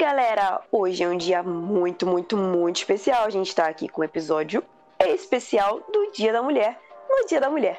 galera, hoje é um dia muito, muito, muito especial. A gente tá aqui com um episódio especial do Dia da Mulher, no Dia da Mulher.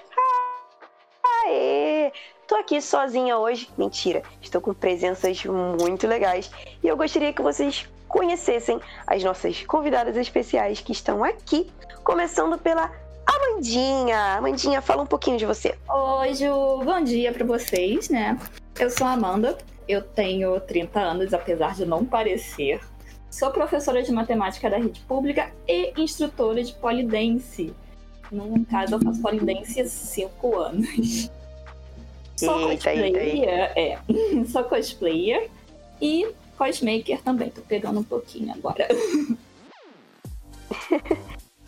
Aê! Tô aqui sozinha hoje. Mentira, estou com presenças muito legais e eu gostaria que vocês conhecessem as nossas convidadas especiais que estão aqui, começando pela Amandinha. Amandinha, fala um pouquinho de você. Oi, Ju. Bom dia para vocês, né? Eu sou a Amanda, eu tenho 30 anos, apesar de não parecer. Sou professora de matemática da rede pública e instrutora de polidense. No caso, eu faço polidense há 5 anos. Sou cosplayer, é. Sou cosplayer e cosmaker também. Tô pegando um pouquinho agora.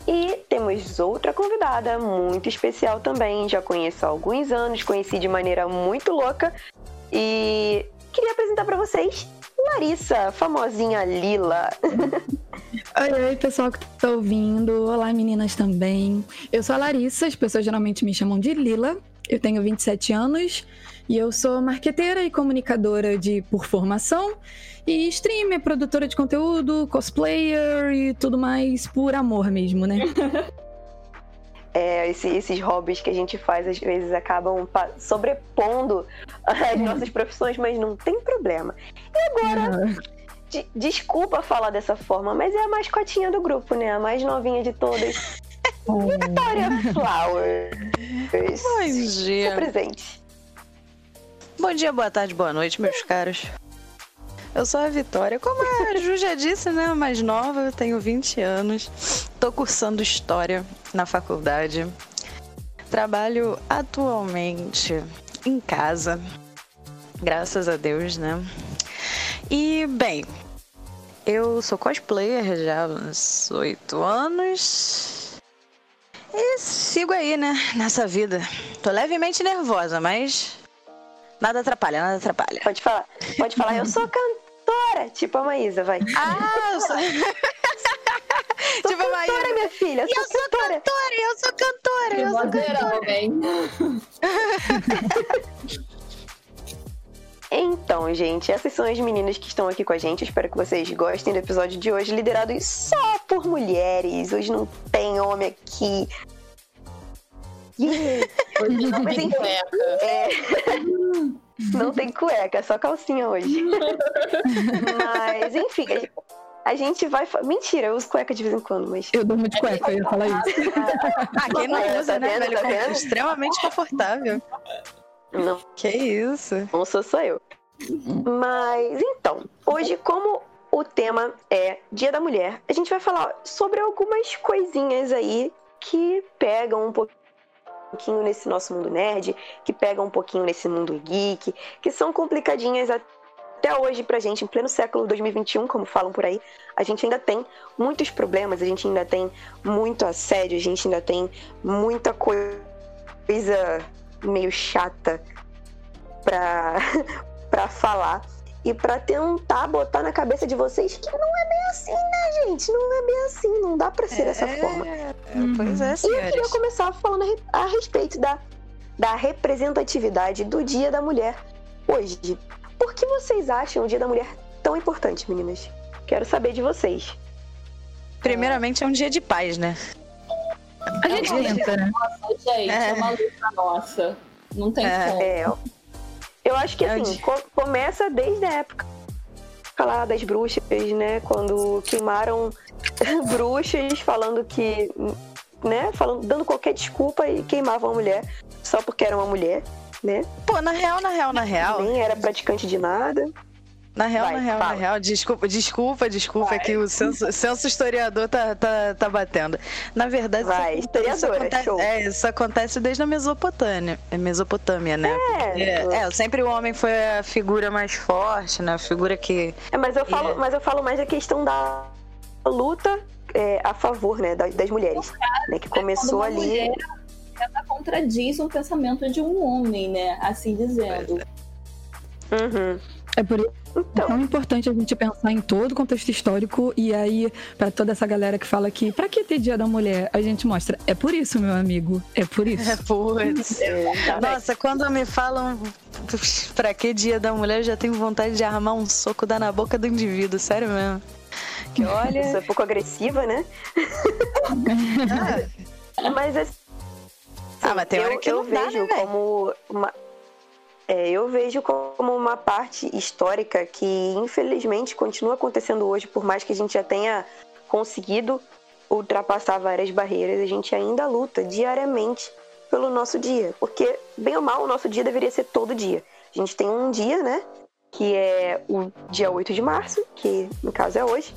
E temos outra convidada muito especial também. Já conheço há alguns anos, conheci de maneira muito louca. E queria apresentar para vocês Larissa, famosinha Lila. Oi, oi, pessoal que tá ouvindo. Olá, meninas também. Eu sou a Larissa, as pessoas geralmente me chamam de Lila. Eu tenho 27 anos e eu sou marqueteira e comunicadora de por formação e streamer, produtora de conteúdo, cosplayer e tudo mais por amor mesmo, né? É, esse- esses hobbies que a gente faz às vezes acabam sobrepondo as nossas profissões, mas não tem problema. E agora, de- desculpa falar dessa forma, mas é a mascotinha do grupo, né? A mais novinha de todas. Vitória Flowers. Bom dia. presente. Bom dia, boa tarde, boa noite, meus caros. Eu sou a Vitória. Como a Ju já disse, né? Mais nova, eu tenho 20 anos. Tô cursando História na faculdade. Trabalho atualmente em casa. Graças a Deus, né? E, bem, eu sou cosplayer já há uns 8 anos. E sigo aí, né? Nessa vida. Tô levemente nervosa, mas Nada atrapalha, nada atrapalha. Pode falar. Pode falar, eu sou cantora. Tipo a Maísa, vai. Ah, eu sou. Sou tipo, cantora, minha filha. eu Sou sou cantora. cantora, eu sou cantora, eu sou cantora. também. Então, gente, essas são as meninas que estão aqui com a gente. Eu espero que vocês gostem do episódio de hoje, liderado só por mulheres. Hoje não tem homem aqui. Yeah. Hoje não Mas tem enfim. É. Não tem cueca, é só calcinha hoje. Mas, enfim, a gente- a gente vai. Mentira, eu uso cueca de vez em quando, mas. Eu durmo de cueca, eu ia falar isso. Ah, quem não Tá usa, né, vendo, velho? tá vendo? Extremamente confortável. Não, Que isso? não sou só eu. Mas então, hoje, como o tema é Dia da Mulher, a gente vai falar sobre algumas coisinhas aí que pegam um pouquinho nesse nosso mundo nerd, que pegam um pouquinho nesse mundo geek, que são complicadinhas até hoje pra gente, em pleno século 2021, como falam por aí. A gente ainda tem muitos problemas, a gente ainda tem muito assédio, a gente ainda tem muita coisa meio chata pra, pra falar e pra tentar botar na cabeça de vocês que não é bem assim, né, gente? Não é bem assim, não dá pra ser dessa forma. É, Pois é, E eu queria começar falando a re- a respeito da, da representatividade do Dia da Mulher hoje. Por que vocês acham o Dia da Mulher tão importante, meninas? Quero saber de vocês. Primeiramente é um dia de paz, né? A gente tenta, né? Gente, é. É. uma luta nossa. Não tem É. como. É, eu- acho que assim, co- começa desde a época lá das bruxas, né? Quando queimaram bruxas falando que, né? Falando, dando qualquer desculpa e queimavam a mulher só porque era uma mulher, né? Pô, na real, na real, na real. Nem era praticante de nada. Na real, Vai, na real, fala. na real, desculpa, desculpa, desculpa, Vai. é que o senso, senso historiador tá, tá, tá batendo. Na verdade, isso Vai, isso historiadora, acontece, é, isso acontece desde a Mesopotâmia, é Mesopotâmia, né? É, É, é, sempre o homem foi a figura mais forte, né? A figura que. É, mas eu falo, É. mas eu falo mais da questão da luta é, a favor, né, das, das mulheres, né, que começou uma ali. mulher, ela contradiz um pensamento de um homem, né? Assim dizendo. Uhum. É por isso então. é tão importante a gente pensar em todo o contexto histórico e aí, para toda essa galera que fala que pra que ter Dia da Mulher? A gente mostra, é por isso, meu amigo, é por isso. É por isso. Nossa, quando me falam pra que Dia da Mulher, eu já tenho vontade de armar um soco dar na boca do indivíduo, sério mesmo. Que olha. Isso é um pouco agressiva, né? ah. Mas assim. Ah, mas tem hora que eu, eu vejo né, como uma, é, eu vejo como uma parte histórica que, infelizmente, continua acontecendo hoje, por mais que a gente já tenha conseguido ultrapassar várias barreiras, a gente ainda luta diariamente pelo nosso dia. Porque, bem ou mal, o nosso dia deveria ser todo dia. A gente tem um dia, né? Que é o dia 8 de março, que no caso é hoje.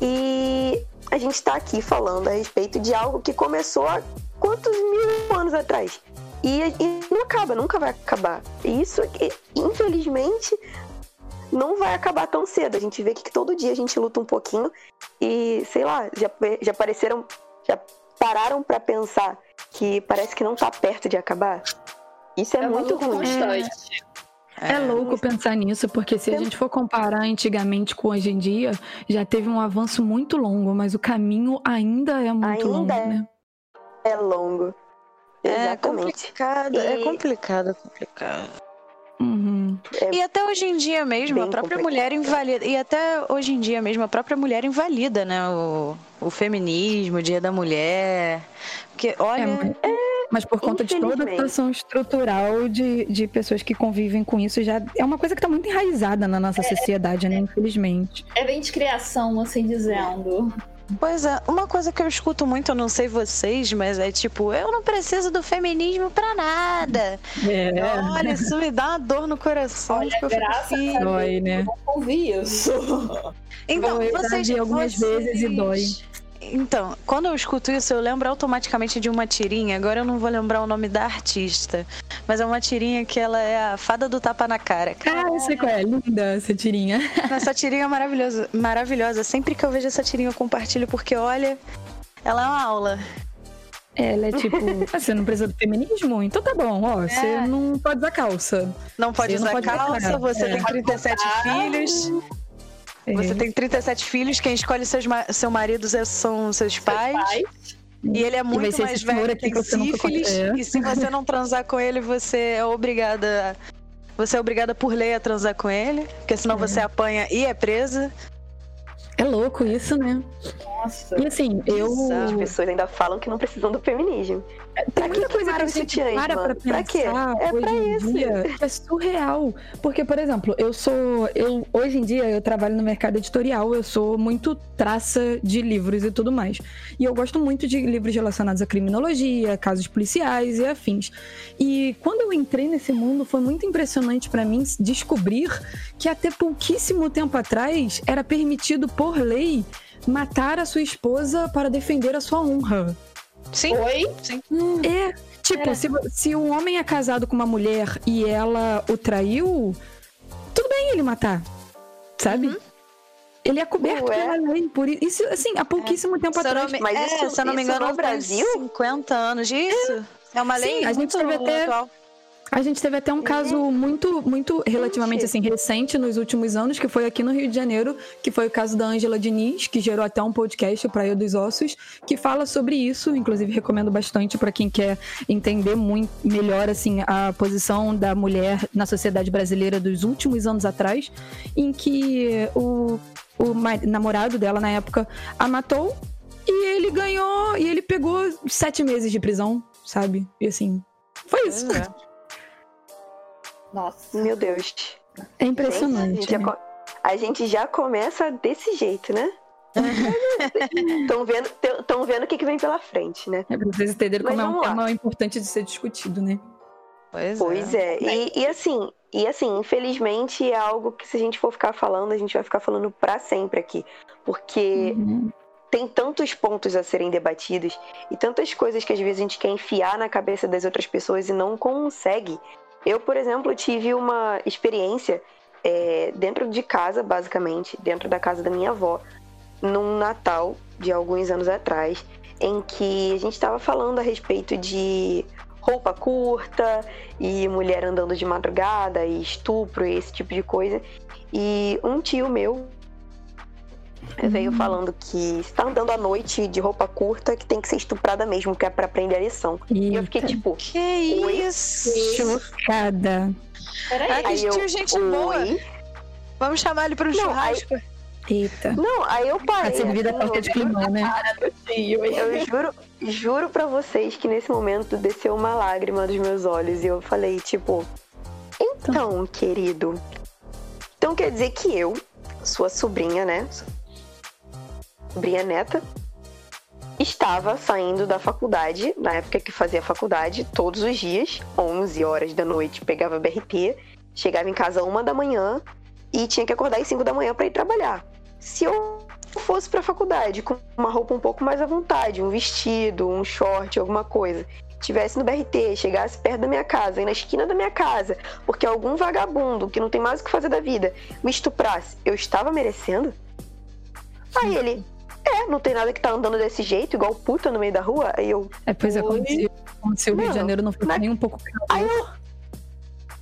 E a gente está aqui falando a respeito de algo que começou há quantos mil anos atrás? E, e não acaba, nunca vai acabar. E isso, infelizmente, não vai acabar tão cedo. A gente vê que todo dia a gente luta um pouquinho e, sei lá, já, já apareceram, já pararam para pensar que parece que não tá perto de acabar. Isso é, é muito ruim. Constante. É, é louco pensar nisso, porque se a gente for comparar antigamente com hoje em dia, já teve um avanço muito longo, mas o caminho ainda é muito ainda longo, é, né? É longo. É complicado, é e... é complicado, complicado. Uhum. É e até hoje em dia mesmo, a própria complicado. mulher invalida. E até hoje em dia mesmo, a própria mulher invalida, né? O, o feminismo, o dia da mulher. Porque, olha. É, mas por conta de toda a situação estrutural de, de pessoas que convivem com isso, já é uma coisa que está muito enraizada na nossa é, sociedade, né? Infelizmente. É bem de criação, assim dizendo. Pois é, uma coisa que eu escuto muito, eu não sei vocês, mas é tipo, eu não preciso do feminismo pra nada. É. Olha, isso me dá uma dor no coração. Olha, tipo, graças a dói, né? Eu não ouvi isso. Então, vocês, algumas vocês... vezes e dói. Então, quando eu escuto isso, eu lembro automaticamente de uma tirinha. Agora eu não vou lembrar o nome da artista. Mas é uma tirinha que ela é a fada do tapa na cara. Ah, eu sei qual é. Linda essa tirinha. Essa tirinha é maravilhosa. maravilhosa. Sempre que eu vejo essa tirinha, eu compartilho, porque olha, ela é uma aula. Ela é tipo, ah, você não precisa do feminismo? Então tá bom, ó, é. você não pode usar calça. Não pode você usar não pode calça, você é. tem 37 filhos. Você tem 37 filhos, quem escolhe seus, seu marido são seus pais. Seus pais. E ele é muito mais velho que tem sífilis. E se você não transar com ele, você é obrigada. Você é obrigada por lei a transar com ele. Porque senão é. você apanha e é presa. É louco isso, né? Nossa. E assim, eu. As pessoas ainda falam que não precisam do feminismo. Tem muita coisa que a gente para pra pensar pra quê? É hoje pra em isso. dia é surreal. Porque, por exemplo, eu sou. Eu, hoje em dia eu trabalho no mercado editorial, eu sou muito traça de livros e tudo mais. E eu gosto muito de livros relacionados à criminologia, casos policiais e afins. E quando eu entrei nesse mundo, foi muito impressionante para mim descobrir que até pouquíssimo tempo atrás era permitido por lei matar a sua esposa para defender a sua honra. Sim. Oi? Sim. É. Tipo, se, se um homem é casado com uma mulher e ela o traiu, tudo bem ele matar. Sabe? Uhum. Ele é coberto Ué. pela lei. Por isso, assim, há pouquíssimo é. tempo atrás. Mas é, isso, se eu não me engano, no Brasil, 50 anos disso. É, é uma lei Sim, a gente teve até atual. A gente teve até um caso muito, muito relativamente assim recente nos últimos anos, que foi aqui no Rio de Janeiro, que foi o caso da Ângela Diniz, que gerou até um podcast Praia dos Ossos, que fala sobre isso, inclusive recomendo bastante para quem quer entender muito melhor assim a posição da mulher na sociedade brasileira dos últimos anos atrás, em que o, o namorado dela na época a matou e ele ganhou e ele pegou sete meses de prisão, sabe? E assim, foi isso. É. Nossa. Meu Deus. É impressionante. Gente, a, gente né? a, gente já começa desse jeito, né? Estão vendo, tão vendo o que, que vem pela frente, né? É pra vocês entenderem como é um lá. tema importante de ser discutido, né? Pois, pois é. é. E, e, assim, e assim, infelizmente é algo que se a gente for ficar falando, a gente vai ficar falando para sempre aqui. Porque uhum. tem tantos pontos a serem debatidos e tantas coisas que às vezes a gente quer enfiar na cabeça das outras pessoas e não consegue. Eu, por exemplo, tive uma experiência é, dentro de casa, basicamente, dentro da casa da minha avó, num Natal de alguns anos atrás, em que a gente estava falando a respeito de roupa curta e mulher andando de madrugada e estupro e esse tipo de coisa. E um tio meu veio falando que está andando à noite de roupa curta que tem que ser estuprada mesmo, que é para aprender a lição. E eu fiquei Eita. tipo, Que isso? Chocada. Peraí. Ai, aí eu, gente boa. oi? Vamos chamar ele para um Não, churrasco. Eita. Não, aí eu Tá parei. servida a assim, torta de climão, né? Tio, Eu juro, juro pra vocês que nesse momento desceu uma lágrima dos meus olhos e eu falei, tipo, então, querido. Então quer dizer que eu, sua sobrinha, né? Sobrinha neta, estava saindo da faculdade, na época que fazia faculdade, todos os dias, 11 horas da noite, pegava BRT, chegava em casa uma da manhã e tinha que acordar às 5 da manhã pra ir trabalhar. Se eu fosse pra faculdade com uma roupa um pouco mais à vontade, um vestido, um short, alguma coisa, tivesse no BRT, chegasse perto da minha casa, aí na esquina da minha casa, porque algum vagabundo que não tem mais o que fazer da vida me estuprasse, eu estava merecendo? Aí ele, é, não tem nada que tá andando desse jeito, igual puta no meio da rua. Aí eu, É, pois é, como Oi? se, como se o Rio de Janeiro não fosse mas- nem um pouco aí eu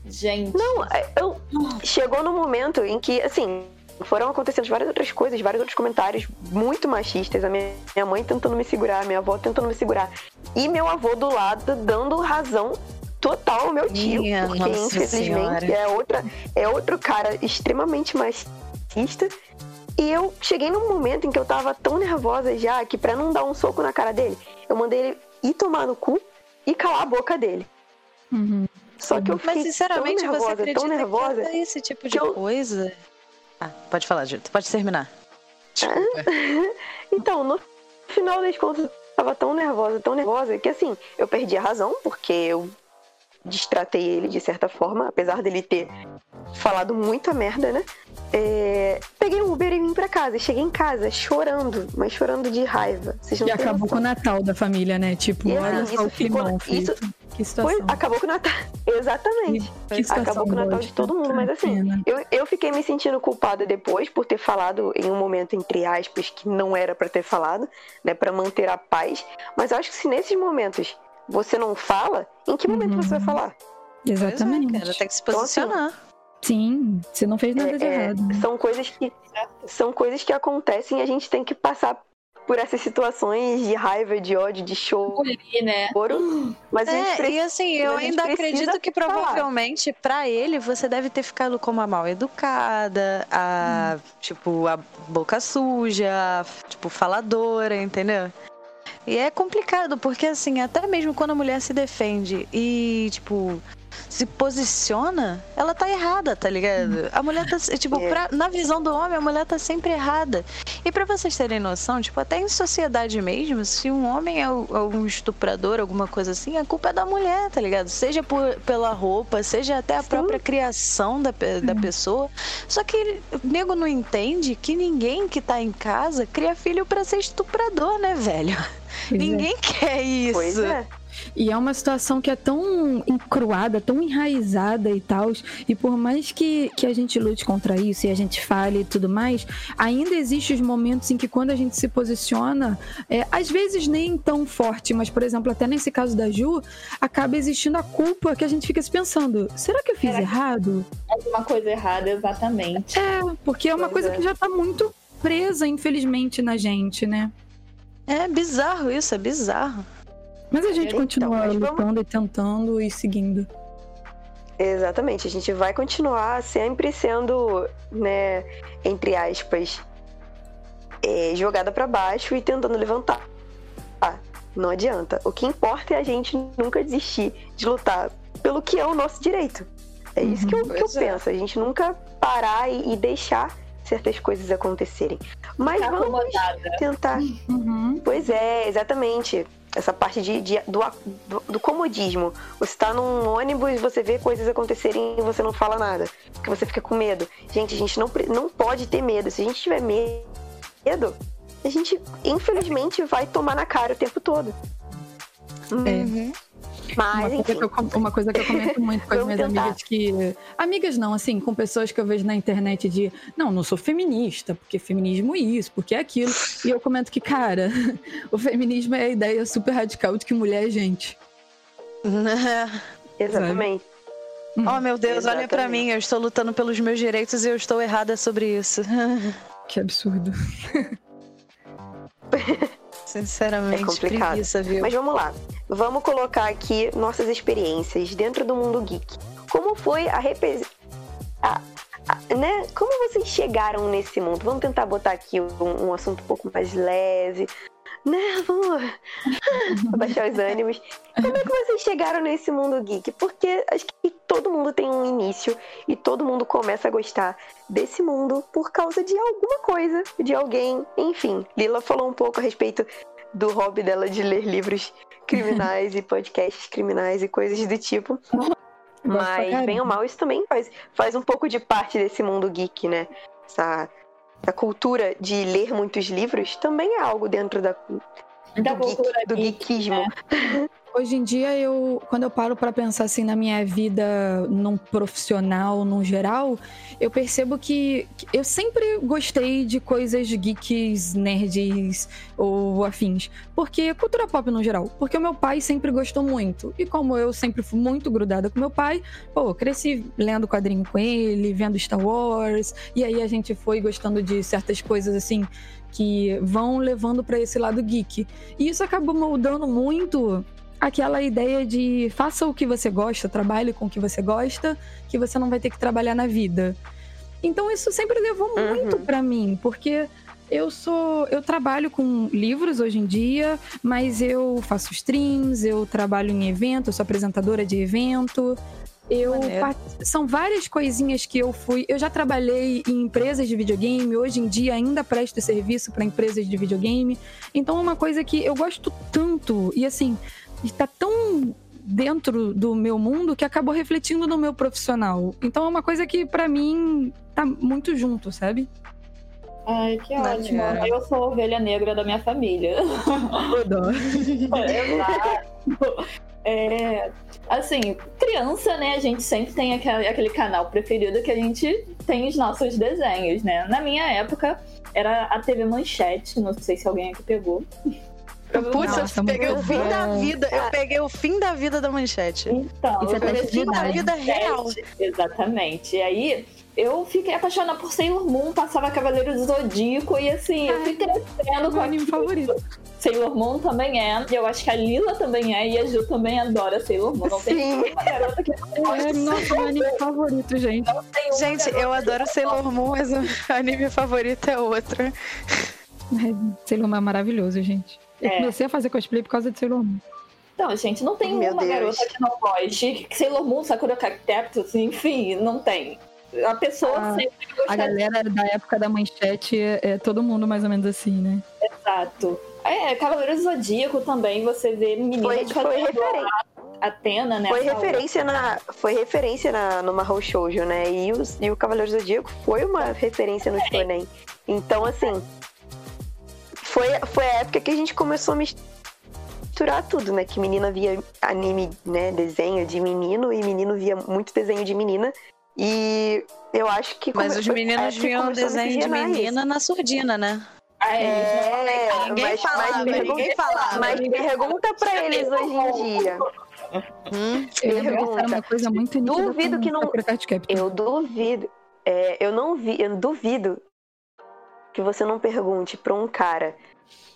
Gente. Não, é, eu chegou no momento em que, assim, foram acontecendo várias outras coisas, vários outros comentários muito machistas. A minha, minha mãe tentando me segurar, minha avó tentando me segurar. E meu avô do lado dando razão total ao meu tio. Minha porque, Nossa infelizmente, Senhora. é, outra, é outro cara extremamente machista. E eu cheguei num momento em que eu tava tão nervosa já que, pra não dar um soco na cara dele, eu mandei ele ir tomar no cu e calar a boca dele. Uhum. Só que eu fiquei Mas sinceramente, tão você nervosa, acredita tão nervosa. que esse tipo de que eu- coisa? Ah, pode falar, Júlio. Pode terminar. Então, no final das contas, eu tava tão nervosa, tão nervosa, que assim, eu perdi a razão, porque eu distratei ele de certa forma, apesar dele ter falado muita merda, né? É, Peguei um Uber e vim pra casa. E cheguei em casa chorando, mas chorando de raiva. Vocês não E acabou noção. com o Natal da família, né? Tipo, E, olha só o isso ficou- climão, isso. Que Foi, situação. acabou com o Natal. Exatamente. Que situação acabou com o Natal de bosta. todo mundo, mas assim. Eu, eu fiquei me sentindo culpada depois por ter falado em um momento, entre aspas, que não era pra ter falado, né? Pra manter a paz. Mas eu acho que se nesses momentos você não fala, em que momento Uhum. você vai falar? Pois é, Exatamente. cara, tem que se Então, assim, posicionar. Sim, você não fez nada de É, é, errado. né? são coisas que são coisas que acontecem e a gente tem que passar por essas situações de raiva, de ódio, de choro. Ali, né? Mas a gente É, precisa e assim, eu ainda acredito que provavelmente pra ele você deve ter ficado como a mal educada, a tipo a boca suja, a, tipo faladora, entendeu? E é complicado porque assim, até mesmo quando a mulher se defende e tipo se posiciona, ela tá errada, tá ligado? A mulher tá, tipo, É. pra- na visão do homem, a mulher tá sempre errada. E pra vocês terem noção, tipo, até em sociedade mesmo, se um homem é o- é um estuprador, alguma coisa assim, a culpa é da mulher, tá ligado? Seja por, pela roupa, seja até a Sim. própria criação da, da pessoa. Só que o nego não entende que ninguém que tá em casa cria filho pra ser estuprador, né, velho? Pois é. Ninguém quer isso. Pois é. E é uma situação que é tão encruada, tão enraizada e tal. E por mais que, que a gente lute contra isso e a gente fale e tudo mais, ainda existem os momentos em que quando a gente se posiciona, é, às vezes nem tão forte, mas, por exemplo, até nesse caso da Ju, acaba existindo a culpa que a gente fica se pensando: será que eu fiz Será errado? Alguma coisa errada, exatamente. É, porque é uma Pois coisa é. que já tá muito presa, infelizmente, na gente, né? É bizarro isso, é bizarro. Mas a gente Então, continua vamos- lutando e tentando e seguindo. Exatamente, a gente vai continuar sempre sendo, né, entre aspas, é, jogada pra baixo e tentando levantar. Ah, não adianta. O que importa é a gente nunca desistir de lutar pelo que é o nosso direito. É isso que eu, que eu é. penso. A gente nunca parar e, e deixar certas coisas acontecerem. Mas Ficar vamos acomodada. tentar. Uhum. Pois é, exatamente. Essa parte de, de- do, do, do comodismo. Você tá num ônibus e você vê coisas acontecerem e você não fala nada. Porque você fica com medo. Gente, a gente não, não pode ter medo. Se a gente tiver medo, a gente, infelizmente, vai tomar na cara o tempo todo. É. Uma Mas, coisa, enfim. que eu, uma coisa que eu comento muito com as minhas tentar. amigas que. Amigas não, assim, com pessoas que eu vejo na internet de não, não sou feminista, porque feminismo é isso, porque é aquilo. E eu comento que, cara, o feminismo é a ideia super radical de que mulher é gente. Exatamente. Oh, meu Deus, olha pra Exatamente. mim, eu estou lutando pelos meus direitos e eu estou errada sobre isso. Que absurdo. Sinceramente, É complicado. preguiça, viu? Mas vamos lá. Vamos colocar aqui nossas experiências dentro do mundo geek. Como foi a representação. Né? Como vocês chegaram nesse mundo? Vamos tentar botar aqui um, um assunto um pouco mais leve. Né? Vamos abaixar os ânimos. Como é que vocês chegaram nesse mundo geek? Porque acho que todo mundo tem um início e todo mundo começa a gostar desse mundo por causa de alguma coisa, de alguém. Enfim, Lila falou um pouco a respeito do hobby dela de ler livros criminais e podcasts criminais e coisas do tipo. Mas, bem ou mal, isso também faz, faz um pouco de parte desse mundo geek, né? Essa, essa cultura de ler muitos livros também é algo dentro da, Da do, geek- cultura do geek, geekismo. né? Hoje em dia, eu, quando eu paro pra pensar assim na minha vida num profissional, num geral, eu percebo que, eu sempre gostei de coisas geeks, nerds ou afins. Porque cultura pop no geral. Porque o meu pai sempre gostou muito. E como eu sempre fui muito grudada com meu pai, pô, eu cresci lendo quadrinho com ele, vendo Star Wars. E aí a gente foi gostando de certas coisas assim que vão levando pra esse lado geek. E isso acabou moldando muito aquela ideia de faça o que você gosta, trabalhe com o que você gosta, que você não vai ter que trabalhar na vida. Então isso sempre levou Uhum. muito pra mim, porque eu sou, eu trabalho com livros hoje em dia, mas eu faço streams, eu trabalho em evento, sou apresentadora de evento. Eu part- são várias coisinhas que eu fui. Eu já trabalhei em empresas de videogame, hoje em dia ainda presto serviço para empresas de videogame. Então é uma coisa que eu gosto tanto e assim, está tão dentro do meu mundo que acabou refletindo no meu profissional. Então é uma coisa que pra mim tá muito junto, sabe? Ai, que ótimo. Maneiro. Eu sou a ovelha negra da minha família. Exato. É, assim, criança, né? A gente sempre tem aquele, aquele canal preferido que a gente tem os nossos desenhos, né? Na minha época era a TV Manchete, não sei se alguém aqui pegou. Putz, Nossa, eu peguei o fim bom. da vida. Eu peguei o fim da vida da manchete. Então, Isso é eu teste cresci de com a idade. Vida real. Exatamente. E aí eu fiquei apaixonada por Sailor Moon, passava Cavaleiro do Zodíaco e assim, eu fui crescendo com Meu anime favorito. Sailor Moon também é. e Eu acho que a Lila também é. E a Ju também adora Sailor Moon. Não tem Sim. uma garota que não gosta É nosso anime favorito, gente. tem Gente, eu adoro Sailor Moon, mas o anime favorito é outro. Sailor Moon é maravilhoso, gente. Eu É. comecei a fazer cosplay por causa de Sailor Moon. Não, gente, não tem Meu uma Deus. garota que não goste. Sailor Moon, Sakura Cactus, enfim, não tem. A pessoa Ah, sempre A galera da época da manchete é, é todo mundo mais ou menos assim, né? Exato. É, Cavaleiro do Zodíaco também, você vê meninas Foi, foi, fazendo referen- Atena, né? foi referência na foi referência na no Mahou Shoujo, né? E, os, e o Cavaleiro do Zodíaco foi uma referência no shonen. Então assim, foi foi a época que a gente começou a misturar tudo, né? Que menina via anime, né, desenho de menino e menino via muito desenho de menina. E eu acho que Mas come- os meninos que viam a desenho de menina na surdina, né? Ah, é, É, Ninguém mas, falava, mas, ninguém pergunta, falava. mas pergunta pra eles hoje em dia. Hum? Era uma coisa muito nítida Duvido que não-. Eu duvido. é, eu não vi, eu duvido que você não pergunte pra um cara.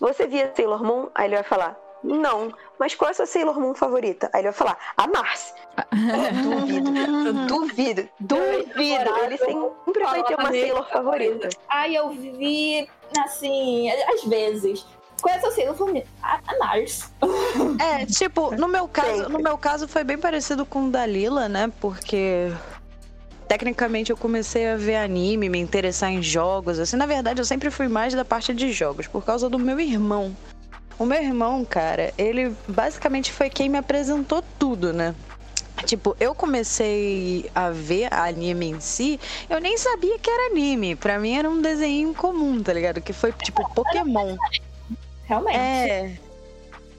Você via Sailor Moon? Aí ele vai falar, não. Mas qual é a sua Sailor Moon favorita? Aí ele vai falar, a Mars. Duvido. Eu duvido. Duvido. Ele sempre vai ter uma Sailor favorita. Ai, eu vi, assim, às vezes. Qual é a sua Sailor favorita? A, a Mars. É, tipo, no meu caso, Sempre. no meu caso foi bem parecido com o da Lila, né? Porque tecnicamente eu comecei a ver anime, me interessar em jogos, assim, na verdade eu sempre fui mais da parte de jogos por causa do meu irmão. O meu irmão, cara, ele basicamente foi quem me apresentou tudo, né? Tipo, eu comecei a ver anime em si, eu nem sabia que era anime. Pra mim era um desenho comum, tá ligado? Que foi tipo Pokémon. Realmente. É.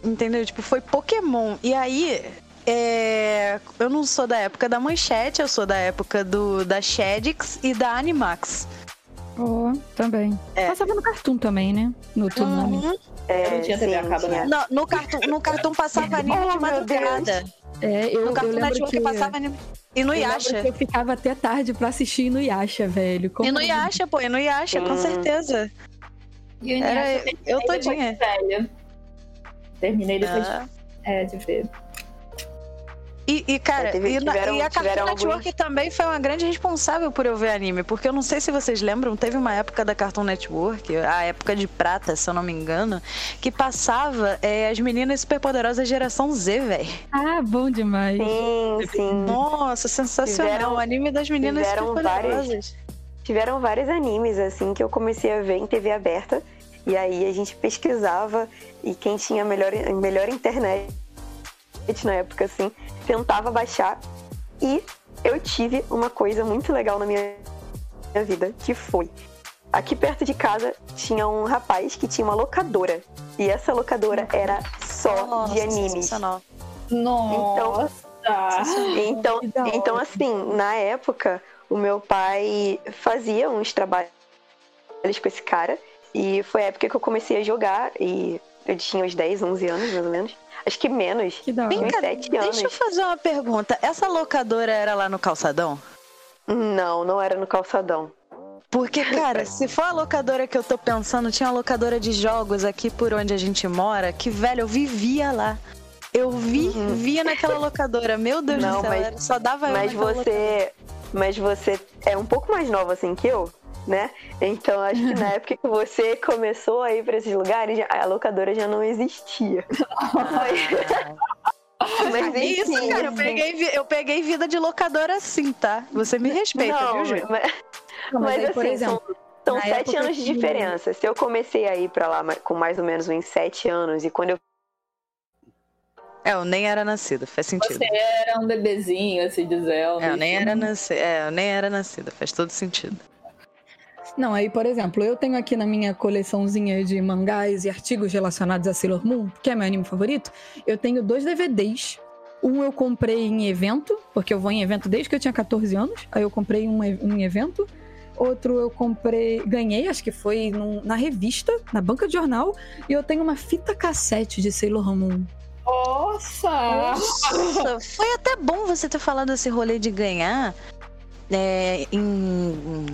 Entendeu? Tipo, foi Pokémon. E aí, é, eu não sou da época da Manchete, eu sou da época do da Shedix e da Animax. Oh, também. É. Passava no Cartoon também, né? No Tsunami. Uhum. É, Eu não tinha TV a cabo, né? Não, no Cartoon, no Cartoon passava anime Oh, de madrugada. É, eu, No eu Cartoon lembro Network que... passava anime. E no eu Yasha. que eu ficava até tarde pra assistir no Yasha, velho. Como E no Yasha, pô, e no Yasha, com Hum. certeza. E o Era eu terminei depois todinha. de velha. Terminei depois Ah. de, é, de ver. E, e, cara, É, teve- e, tiveram- e a Cartoon Network alguns- também foi uma grande responsável por eu ver anime, porque eu não sei se vocês lembram, teve uma época da Cartoon Network, a época de prata, se eu não me engano, que passava é, as meninas superpoderosas geração Z, velho. Ah, bom demais. Sim, sim. Nossa, sensacional. Tiveram- o anime das meninas superpoderosas. Tiveram vários animes, assim, que eu comecei a ver em TV aberta. E aí a gente pesquisava e quem tinha melhor, melhor internet na época, assim, tentava baixar. E eu tive uma coisa muito legal na minha, minha vida, que foi. Aqui perto de casa tinha um rapaz que tinha uma locadora. E essa locadora era só Nossa, de animes. Nossa! Então, então hora. assim, na época, o meu pai fazia uns trabalhos com esse cara. E foi a época que eu comecei a jogar. E eu tinha uns 10, 11 anos, mais ou menos. Acho que menos. Que da hora. 7 anos. Deixa eu fazer uma pergunta. Essa locadora era lá no calçadão? Não, não era no calçadão. Porque, cara, se for a locadora que eu tô pensando, tinha uma locadora de jogos aqui por onde a gente mora, que, velho, eu vivia lá. Eu vivia naquela locadora. Meu Deus Uhum. Não, do céu, mas- só dava eu Mas naquela locadora. você. Mas você é um pouco mais nova assim que eu, né? Então acho que na época que você começou a ir pra esses lugares, a locadora já não existia. Mas Isso, enfim, cara, eu peguei, vi- eu peguei vida de locadora assim, tá? Você me respeita, não, viu, Ju? mas, Não, mas mas aí, por assim, exemplo, são, são na sete anos de que- diferença. Se eu comecei a ir pra lá com mais ou menos uns sete anos, e quando eu É, eu nem era nascida, faz sentido. Você era um bebezinho, assim dizendo. É, eu nem era nascida. É, eu nem era nascida, faz todo sentido. Não, aí, por exemplo, eu tenho aqui na minha coleçãozinha de mangás e artigos relacionados a Sailor Moon, que é meu anime favorito, eu tenho dois DVDs. Um eu comprei em evento, porque eu vou em evento desde que eu tinha 14 anos. Aí eu comprei um, e- um evento. Outro eu comprei, ganhei, acho que foi num- na revista, na banca de jornal. E eu tenho uma fita cassete de Sailor Moon. Nossa! Nossa, foi até bom você ter falado esse rolê de ganhar é, em,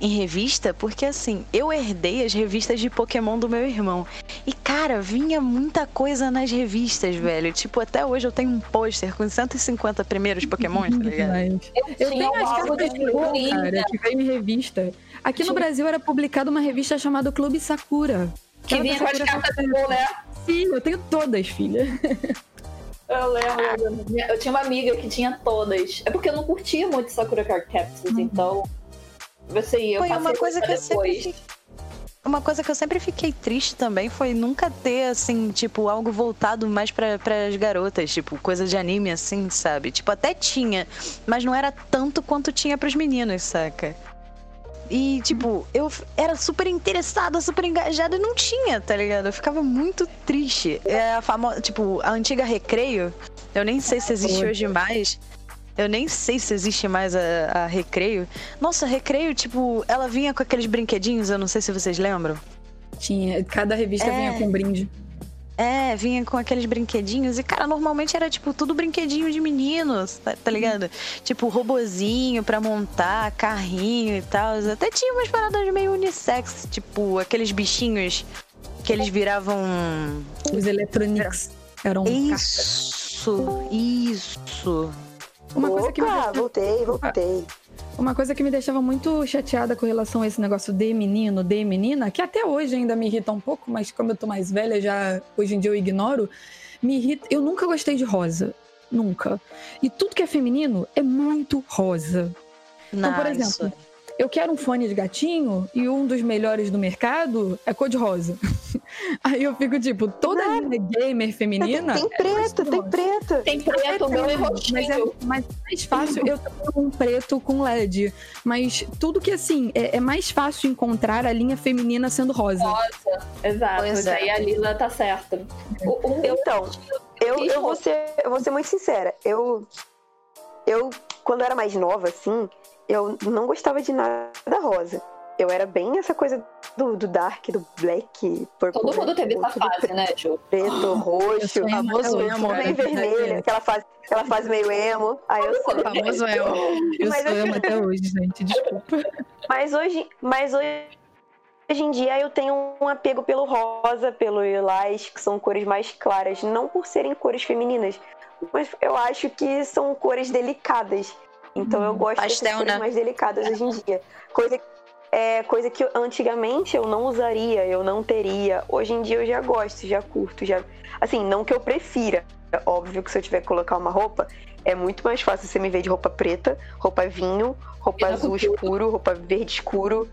em revista, porque assim, eu herdei as revistas de Pokémon do meu irmão. E, cara, vinha muita coisa nas revistas, velho. Tipo, até hoje eu tenho um pôster com 150 primeiros Pokémons, tá ligado? Eu tinha tenho as cartas de de Pokémon, cara, que veio em revista. Aqui no Brasil era publicada uma revista chamada Clube Sakura. Que vinha com as cartas do gol, né? Sim, eu tenho todas, filha. Eu lembro. Eu tinha uma amiga que tinha todas. É porque eu não curtia muito Sakura Card Capsules, então. Você ia, eu Foi uma coisa que eu depois. sempre fiquei... Uma coisa que eu sempre fiquei triste também foi nunca ter, assim, tipo, algo voltado mais para as garotas, tipo, coisa de anime, assim, sabe? Tipo, até tinha, mas não era tanto quanto tinha pros meninos, saca? E, tipo, eu era super interessada, super engajada e não tinha, tá ligado? Eu ficava muito triste. É a famosa, tipo, a antiga Recreio, eu nem sei se existe hoje mais. Eu nem sei se existe mais a, a Recreio. Nossa, Recreio, tipo, ela vinha com aqueles brinquedinhos, eu não sei se vocês lembram. Tinha, cada revista É. vinha com um brinde. É, vinha com aqueles brinquedinhos e, cara, normalmente era, tipo, tudo brinquedinho de meninos, tá, tá ligado? Tipo, robozinho pra montar, carrinho e tal. Até tinha umas paradas meio unissex, tipo, aqueles bichinhos que eles viravam. Os Electronics eram Isso, isso. Uma coisa, que me Opa, deixava, voltei, voltei. uma coisa que me deixava muito chateada com relação a esse negócio de menino, de menina, que até hoje ainda me irrita um pouco, mas como eu tô mais velha, já hoje em dia eu ignoro, me irrita. Eu nunca gostei de rosa. Nunca. E tudo que é feminino é muito rosa. Então, por exemplo, eu quero um fone de gatinho e um dos melhores do mercado é cor de rosa. Aí eu fico tipo, toda menina gamer feminina. Tem é preto, tem rosa. preto. Tem preto, o meu é Mas é, roxinho. mas é mais fácil. Eu tenho um preto com LED. Mas tudo que assim, é, é mais fácil encontrar a linha feminina sendo rosa. Exato, Pois isso é. aí a Lila tá certa. O, o meu Então, eu, fiz eu, vou ser, eu vou ser muito sincera. Eu, eu, quando era mais nova, assim, eu não gostava de nada rosa. eu era bem essa coisa do, do dark, do black, purple. Todo mundo teve essa fase, preto, né, Ju? Preto, roxo, famoso emo, bem vermelho, aquela fase, aquela fase meio emo. Aí eu sou. famoso emo. Eu mas sou emo até hoje, gente, desculpa. Mas hoje, mas hoje Hoje em dia eu tenho um apego pelo rosa, pelo lilás, que são cores mais claras, não por serem cores femininas, mas eu acho que são cores delicadas. Então eu gosto Pastel, dessas cores né? mais delicadas hoje em dia. Coisa é coisa que antigamente eu não usaria, eu não teria. Hoje em dia eu já gosto, já curto, já. Assim, não que eu prefira. É óbvio que se eu tiver que colocar uma roupa, é muito mais fácil você me ver de roupa preta, roupa vinho, roupa azul escuro, roupa verde escuro,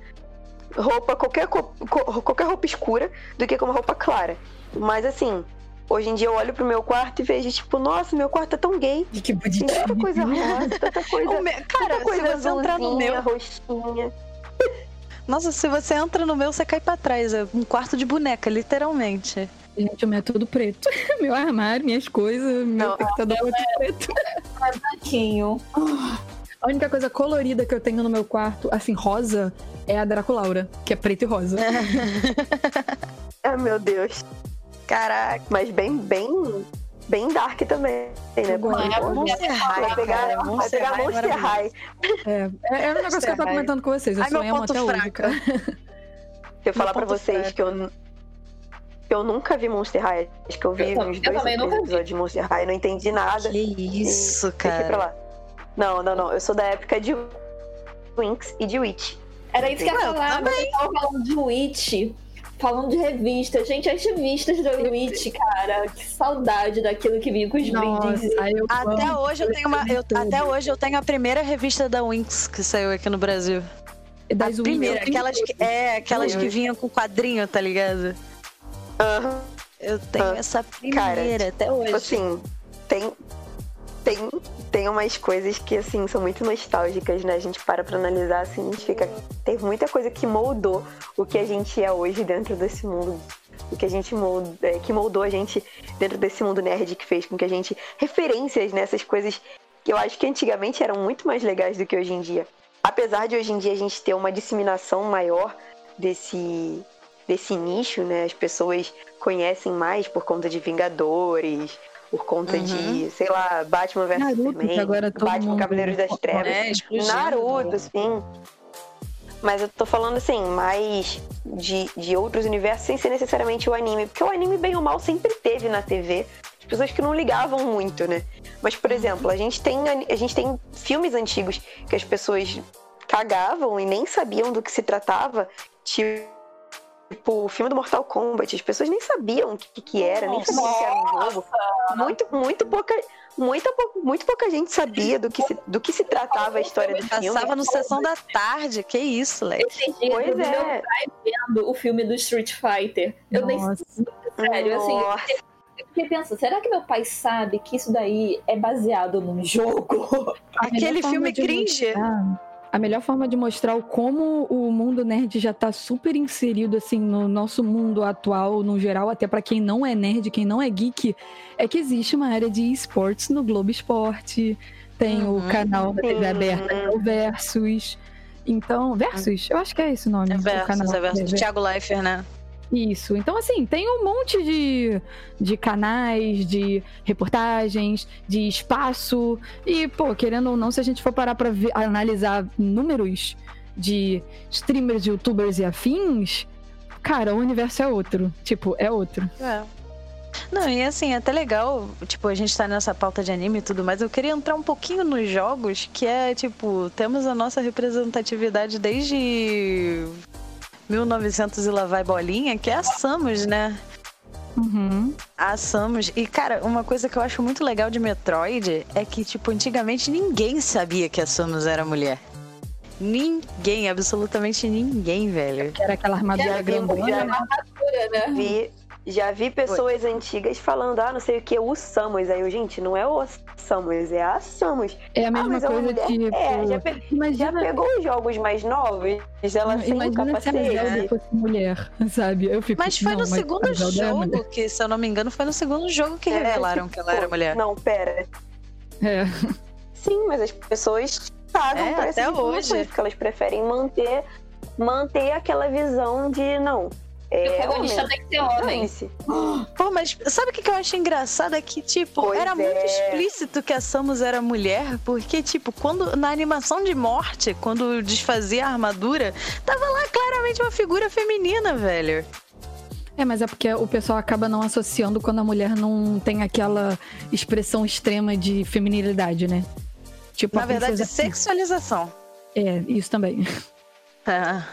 roupa, qualquer, qualquer roupa escura, do que com uma roupa clara. Mas assim, Hoje em dia eu olho pro meu quarto e vejo, tipo, nossa, meu quarto é tão gay. Que bonitinho. Tanta coisa rosa, tanta coisa. Me... Cara, tanta coisa se você entrar no meu. Roxinha. Nossa, se você entra no meu, você cai pra trás. É um quarto de boneca, literalmente. Gente, o meu é tudo preto. meu armário, minhas coisas, meu computador é tudo é... preto. Quadradinho. A única coisa colorida que eu tenho no meu quarto, assim, rosa, é a Draculaura, que é preto e rosa. ah, meu Deus. Caraca, mas bem, bem bem dark também, né? Monster High. Vai pegar, vai pegar Monster High. É, é, é um negócio que eu tava comentando com vocês. Eu Ai, sonho até fraca. hoje, cara. Se eu falar pra vocês que eu, que eu nunca vi Monster High, acho que eu vi eu uns dois episódios de Monster High, não entendi nada. Que isso, cara. Pra lá. Não, não, não. Eu sou da época de Winx e de Witch. Era isso que eu ia falar, mas eu tava falando de Witch. Falando de revista, gente, as revistas da Witch, cara, que saudade daquilo que vinha com os brindes. Até hoje eu tenho uma, eu, até hoje eu tenho a primeira revista da Winx que saiu aqui no Brasil. Das a primeira, aquelas que, é, aquelas que vinham com quadrinho, tá ligado? Aham. Eu tenho essa primeira cara, até hoje. Assim, tem tem, tem umas coisas que, assim, são muito nostálgicas, né? A gente para pra analisar, assim, a gente fica... Tem muita coisa que moldou o que a gente é hoje dentro desse mundo. O que a gente moldou, é, que moldou a gente dentro desse mundo nerd que fez com que a gente... Referências nessas coisas que eu acho que antigamente eram muito mais legais do que hoje em dia. Apesar de hoje em dia a gente ter uma disseminação maior desse, desse nicho, né? As pessoas conhecem mais por conta de Vingadores, por conta uhum. de, sei lá, Batman vs Superman, agora Batman Cavaleiros das Trevas, é, Naruto, sim. Mas eu tô falando assim, mais de, de outros universos sem ser necessariamente o anime. Porque o anime, bem ou mal, sempre teve na TV. As pessoas que não ligavam muito, né? Mas, por uhum. exemplo, a gente tem, a gente tem filmes antigos que as pessoas cagavam e nem sabiam do que se tratava. Tipo Tipo, o filme do Mortal Kombat, as pessoas nem sabiam o que, que era, nem sabiam que era um jogo. Muito, muito pouca, muita, muito pouca gente sabia do que se, do que se tratava a história do filme. Passava no Sessão da Tarde, que isso, Leque. Pois é. Meu pai vendo o filme do Street Fighter. Eu Nossa. nem sério, assim, Nossa. assim. Porque pensa, será que meu pai sabe que isso daí é baseado num jogo? Aquele filme cringe. Mostrar a melhor forma de mostrar o como o mundo nerd já tá super inserido assim no nosso mundo atual, no geral, até para quem não é nerd, quem não é geek, é que existe uma área de esportes no Globo Esporte, tem uhum. o canal da TV aberta, é o Versus. Então, Versus, eu acho que é esse o nome. É Versus, canal, é Versus. Thiago Leifert, né? Isso. Então, assim, tem um monte de, de canais, de reportagens, de espaço. E, pô, querendo ou não, se a gente for parar pra ver, analisar números de streamers, youtubers e afins, cara, o universo é outro. Tipo, é outro. É. Não, e assim, é até legal, tipo, a gente tá nessa pauta de anime e tudo mais. Eu queria entrar um pouquinho nos jogos, que é, tipo, temos a nossa representatividade desde 1900 e lá vai bolinha, que é a Samus, né? Uhum. A Samus. E, cara, uma coisa que eu acho muito legal de Metroid é que, tipo, antigamente ninguém sabia que a Samus era mulher. Ninguém, absolutamente ninguém, velho. Era aquela armadura grandona. Né? Armadura, né? Já vi pessoas Foi. antigas falando, ah, não sei o que, o Samus. Aí eu, gente, não é o Samus, é a Samus. É a mesma ah, coisa, é tipo... É, já, pe... Imagina... já pegou os jogos mais novos, ela sem Imagina o capacete. se a Zelda fosse mulher, sabe? Eu fico, mas foi no segundo é jogo, que se eu não me engano, foi no segundo jogo que é, revelaram que ela era mulher. Não, pera. É. Sim, mas as pessoas pagam é, pra até hoje. Porque elas preferem manter manter aquela visão de não. É, o protagonista homem. tem que ser homem. Pô, mas sabe o que eu acho engraçado? É que, tipo, Pois era é. muito explícito que a Samus era mulher, porque, tipo, quando na animação de morte, quando desfazia a armadura, tava lá claramente uma figura feminina, velho. É, mas é porque o pessoal acaba não associando quando a mulher não tem aquela expressão extrema de feminilidade, né? Tipo, Na a verdade, princesa- sexualização. É, isso também. Ah.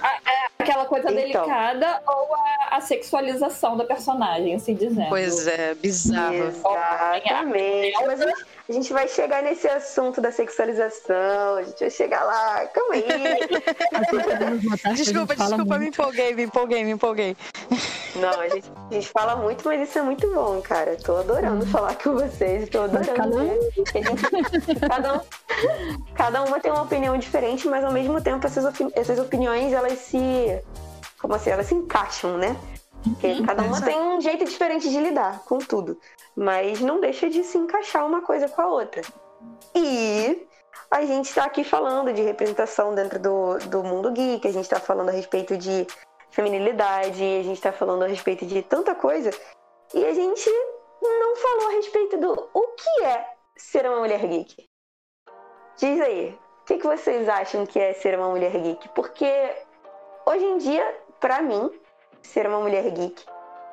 Aquela coisa Então. delicada ou a, a sexualização da personagem, assim dizendo. Pois é, bizarro. Exatamente. Mas a a gente vai chegar nesse assunto da sexualização, a gente vai chegar lá. Calma aí. Desculpa, desculpa, me empolguei, me empolguei, me empolguei. Não, a gente, a gente fala muito, mas isso é muito bom, cara. Tô adorando falar com vocês, tô adorando. gente- cada, um, cada uma tem uma opinião diferente, mas ao mesmo tempo essas, opi- essas opiniões, elas se. Como assim? Elas se encaixam, né? Porque cada uma tem um jeito diferente de lidar com tudo. Mas não deixa de se encaixar uma coisa com a outra. E a gente está aqui falando de representação dentro do, do mundo geek, a gente está falando a respeito de feminilidade, a gente está falando a respeito de tanta coisa. E a gente não falou a respeito do o que é ser uma mulher geek. Diz aí, o que, que vocês acham que é ser uma mulher geek? Porque hoje em dia, pra mim, ser uma mulher geek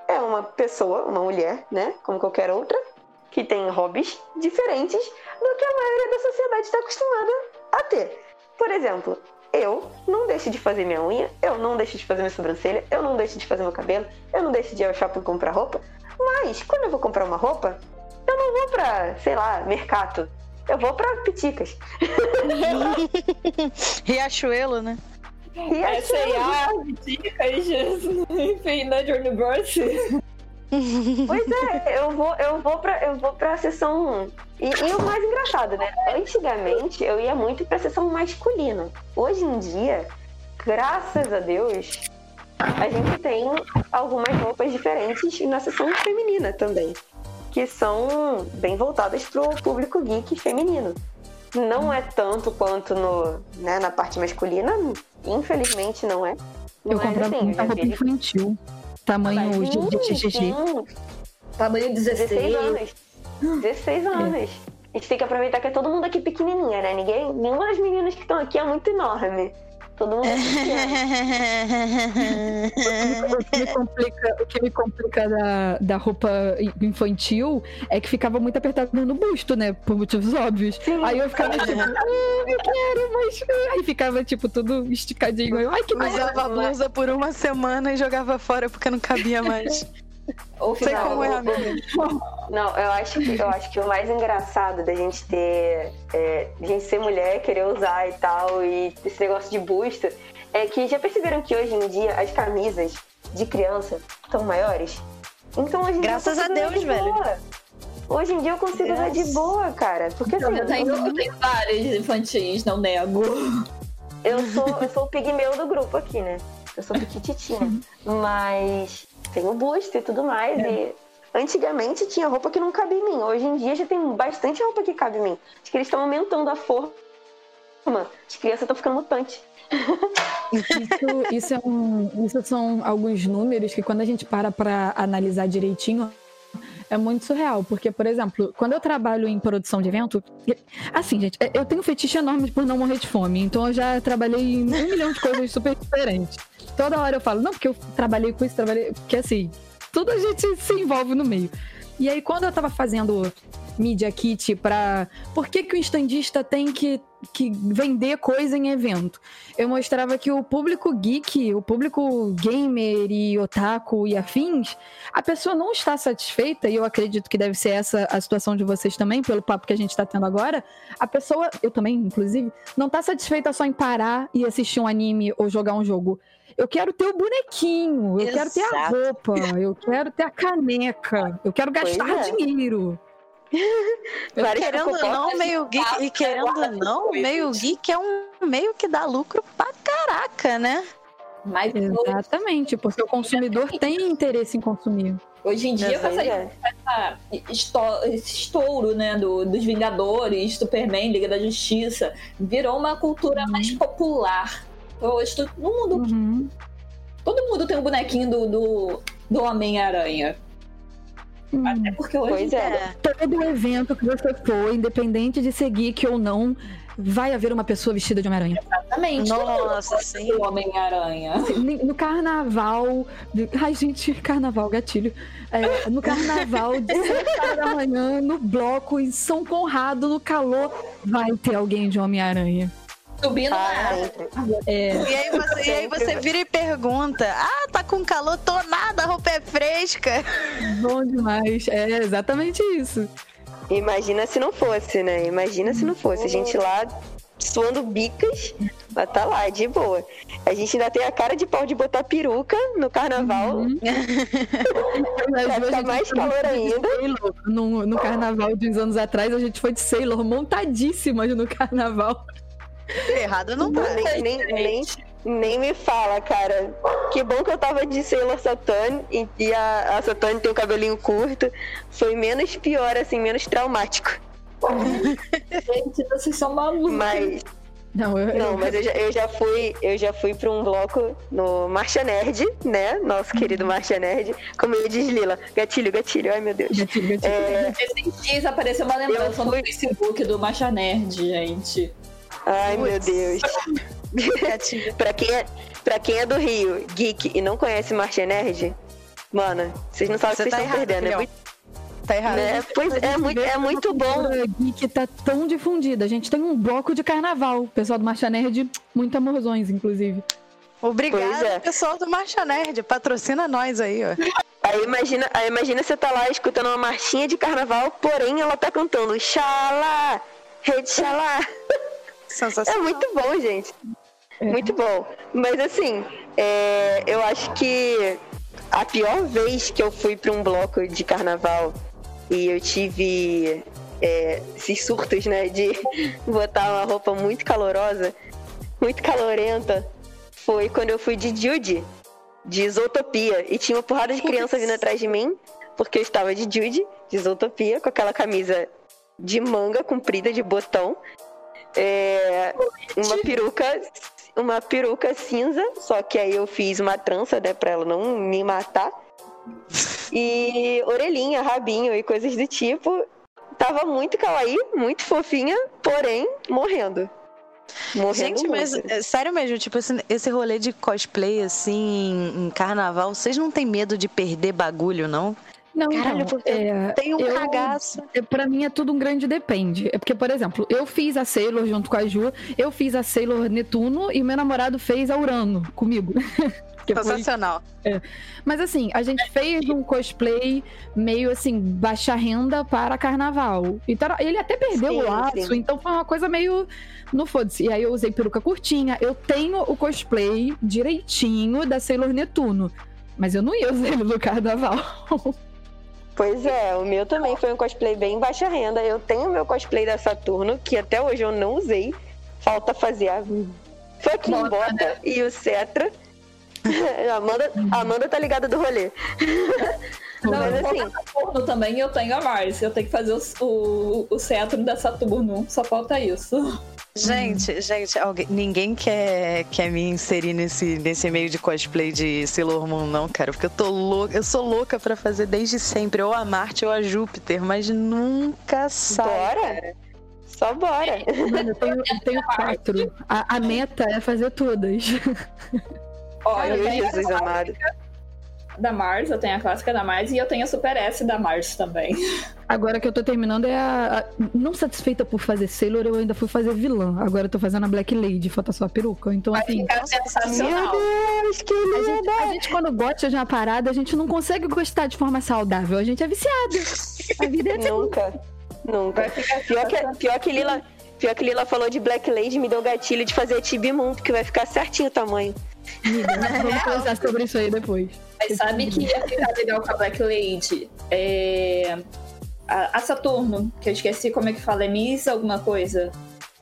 é uma pessoa, uma mulher, né? Como qualquer outra, que tem hobbies diferentes do que a maioria da sociedade está acostumada a ter. Por exemplo, eu não deixo de fazer minha unha, eu não deixo de fazer minha sobrancelha, eu não deixo de fazer meu cabelo, eu não deixo de ir ao shopping comprar roupa. Mas quando eu vou comprar uma roupa, eu não vou pra, sei lá, mercado. Eu vou pra Piticas. Riachuelo, né? E É, assim, sei lá, dicas, enfim, na Universe. Pois é, eu vou, eu vou pra, eu vou pra sessão. E, e o mais engraçado, né? Antigamente eu ia muito pra sessão masculina. Hoje em dia, graças a Deus, a gente tem algumas roupas diferentes na sessão feminina também. Que são bem voltadas pro público geek feminino. Não é tanto quanto no, né, na parte masculina, infelizmente não é. Eu Mas, comprava assim, muita roupa infantil. Tamanho GGGG. sim, Tamanho 16 16. anos. 16 anos. A gente tem que aproveitar que é todo mundo aqui pequenininha, né? Ninguém, nenhuma das meninas que estão aqui é muito enorme. Todo mundo é. O que me complica, o que me complica da, da roupa infantil é que ficava muito apertado no busto, né? Por motivos óbvios. Sim. Aí eu ficava tipo, ah, eu quero, mas. Aí ficava, tipo, tudo esticadinho. Eu, Ai, que. Usava a blusa por uma semana e jogava fora porque não cabia mais. Ou Sei final, como é. Não, eu acho, que, eu acho que o mais engraçado da gente ter. É, de gente ser mulher, querer usar e tal, e esse negócio de busto, é que já perceberam que hoje em dia as camisas de criança estão maiores? Então hoje em Graças dia eu a consigo Deus, usar de velho. boa. Hoje em dia eu consigo usar de boa, cara. Porque assim, Eu tenho, eu tenho várias infantis, não nego. Eu sou, eu sou o pigmeu do grupo aqui, né? Eu sou pequititinha. Mas tenho busto e tudo mais. E antigamente tinha roupa que não cabia em mim. Hoje em dia já tem bastante roupa que cabe em mim. Acho que eles estão aumentando a forma. As crianças estão ficando mutantes. Isso, isso, é um, isso são alguns números que quando a gente para pra analisar direitinho, é muito surreal. Porque, por exemplo, quando eu trabalho em produção de evento, assim, gente, eu tenho um fetiche enorme por não morrer de fome. Então eu já trabalhei em um milhão de coisas super diferentes. Toda hora eu falo, não, porque eu trabalhei com isso, trabalhei. Porque assim, tudo a gente se envolve no meio. E aí, quando eu tava fazendo Media Kit pra. Por que, que o estandista tem que, que vender coisa em evento? Eu mostrava que o público geek, o público gamer e otaku e afins, a pessoa não está satisfeita, e eu acredito que deve ser essa a situação de vocês também, pelo papo que a gente está tendo agora. A pessoa, eu também, inclusive, não está satisfeita só em parar e assistir um anime ou jogar um jogo. Eu quero ter o bonequinho, eu quero ter a Exato. roupa, eu quero ter a caneca, eu quero gastar é. dinheiro. Querendo não, meio geek, e querendo ou não, meio geek é um meio que dá lucro pra caraca, né? Mas Exatamente, porque o consumidor tem interesse em consumir. hoje em dia, com essa, é. essa esto- esse estouro né, do, dos Vingadores, Superman, Liga da Justiça, virou uma cultura mais popular. Hoje todo mundo, Uhum. todo mundo tem um bonequinho do, do, do Homem-Aranha. Hum. Até porque hoje Pois é. Todo evento que você for, independente de ser geek ou não, vai haver uma pessoa vestida de Homem-Aranha. exatamente. Nossa, sim. Homem-Aranha. No carnaval. de- Ai, gente, carnaval, gatilho. É, no carnaval de 7 horas da manhã, no bloco, em São Conrado, no calor, vai ter alguém de Homem-Aranha. Subindo Ah. É, E aí, você, e aí você vira e pergunta: Ah, tá com calor, tô nada, a roupa é fresca. bom demais. É exatamente isso. Imagina se não fosse, né? Imagina se não fosse. A gente lá suando bicas, mas tá lá, de boa. A gente ainda tem a cara de pau de botar peruca no carnaval. Uhum. Vai ficar a gente mais foi calor de ainda. Sailor. No, no carnaval de uns anos atrás, a gente foi de Sailor, montadíssimas no carnaval. Errado não tá. Nem, nem, nem, nem me fala, cara. Que bom que eu tava de Sailor Saturn e, e a, a Saturn tem o cabelinho curto. Foi menos pior, assim, menos traumático. Gente, vocês são malucos. Mas, Não, eu, não, eu- mas eu já, eu já fui, eu já fui pra um bloco no Marcha Nerd, né? Nosso querido Marcha Nerd. Como ele diz, Lila. Gatilho, gatilho, ai meu Deus. Gatilho, gatilho. É, Esses dias apareceu uma lembrança Eu no fui- Facebook do Macha Nerd, gente. Ai meu. Deus. pra, quem é, pra quem é do Rio, geek e não conhece Marcha Nerd, mano, vocês não sabem o que tá vocês estão errado, perdendo. É muito, Tá errado. né? Pois é, muito, é muito bom. geek tá tão difundida. A gente tem um bloco de carnaval. O pessoal do Marcha Nerd, muito amorzões, inclusive. Obrigado, Pois é. pessoal do Marcha Nerd. Patrocina nós aí, ó. Aí imagina, aí imagina você tá lá escutando uma marchinha de carnaval, porém ela tá cantando Xalá, Rede Xalá. É muito bom, gente. É. Muito bom. Mas assim, é, eu acho que a pior vez que eu fui pra um bloco de carnaval e eu tive é, esses surtos, né, de botar uma roupa muito calorosa, muito calorenta, foi quando eu fui de Judy, de Isotopia. E tinha uma porrada de criança vindo atrás de mim, porque eu estava de Judy, de Isotopia, com aquela camisa de manga comprida, de botão. É, uma peruca uma peruca cinza, só que aí eu fiz uma trança, né, pra ela não me matar. E orelhinha, rabinho e coisas do tipo. Tava muito kawaii, muito fofinha, porém morrendo. Morrendo Gente, mas muito. é, sério mesmo, tipo, esse, esse rolê de cosplay, assim, em, carnaval, vocês não têm medo de perder bagulho, não? Não, Caralho, então, porque é, Tem um eu- cagaço. é, Pra mim é tudo um grande depende. É porque, por exemplo, eu fiz a Sailor junto com a Ju, eu fiz a Sailor Netuno e meu namorado fez a Urano comigo. Foi- Sensacional. Mas assim, a gente fez um cosplay meio assim, baixa renda para carnaval. Então ele até perdeu Sim, o laço, sim. então foi uma coisa meio no foda-se. E aí eu usei peruca curtinha. Eu tenho o cosplay direitinho da Sailor Netuno. Mas eu não ia usar ele no carnaval. Pois é, o meu também foi um cosplay bem baixa renda. Eu tenho meu cosplay da Saturno, que até hoje eu não usei. Falta fazer a fucking Bota, bota e o Cetra. Amanda, a Amanda tá ligada do rolê. Não, Mas assim, Saturno também eu tenho a Mars. Eu tenho que fazer o, o, o cetro da Saturno. Só falta isso. Gente, gente, alguém, ninguém quer, quer me inserir nesse, nesse meio de cosplay de Sailor Moon, não, cara. Porque eu tô louca, eu sou louca pra fazer desde sempre, ou a Marte ou a Júpiter, mas nunca sai. bora. Só bora. Mano, eu tenho, eu tenho quatro. A, a meta é fazer todas. Tenho Jesus amado. Da Mars, eu tenho a clássica da Mars e eu tenho a Super S da Mars também. Agora que eu tô terminando é a, a- Não satisfeita por fazer Sailor, eu ainda fui fazer vilã. Agora eu tô fazendo a Black Lady, falta só a peruca. Então, Vai assim. ficar Meu sensacional. Deus, que A gente, linda! a gente, quando gosta de uma parada, a gente não consegue gostar de forma saudável. A gente é viciado. A vida é assim. Nunca. Nunca. Pior que, pior que Lila. Pior que Lila falou de Black Lady, me deu gatilho de fazer Tibi Moon, porque vai ficar certinho o tamanho. Amiga, Vamos conversar sobre isso aí depois. Mas sabe que ia ficar legal com a Black Lady? É... A, a Saturno, que eu esqueci como é que fala, é Miss alguma coisa.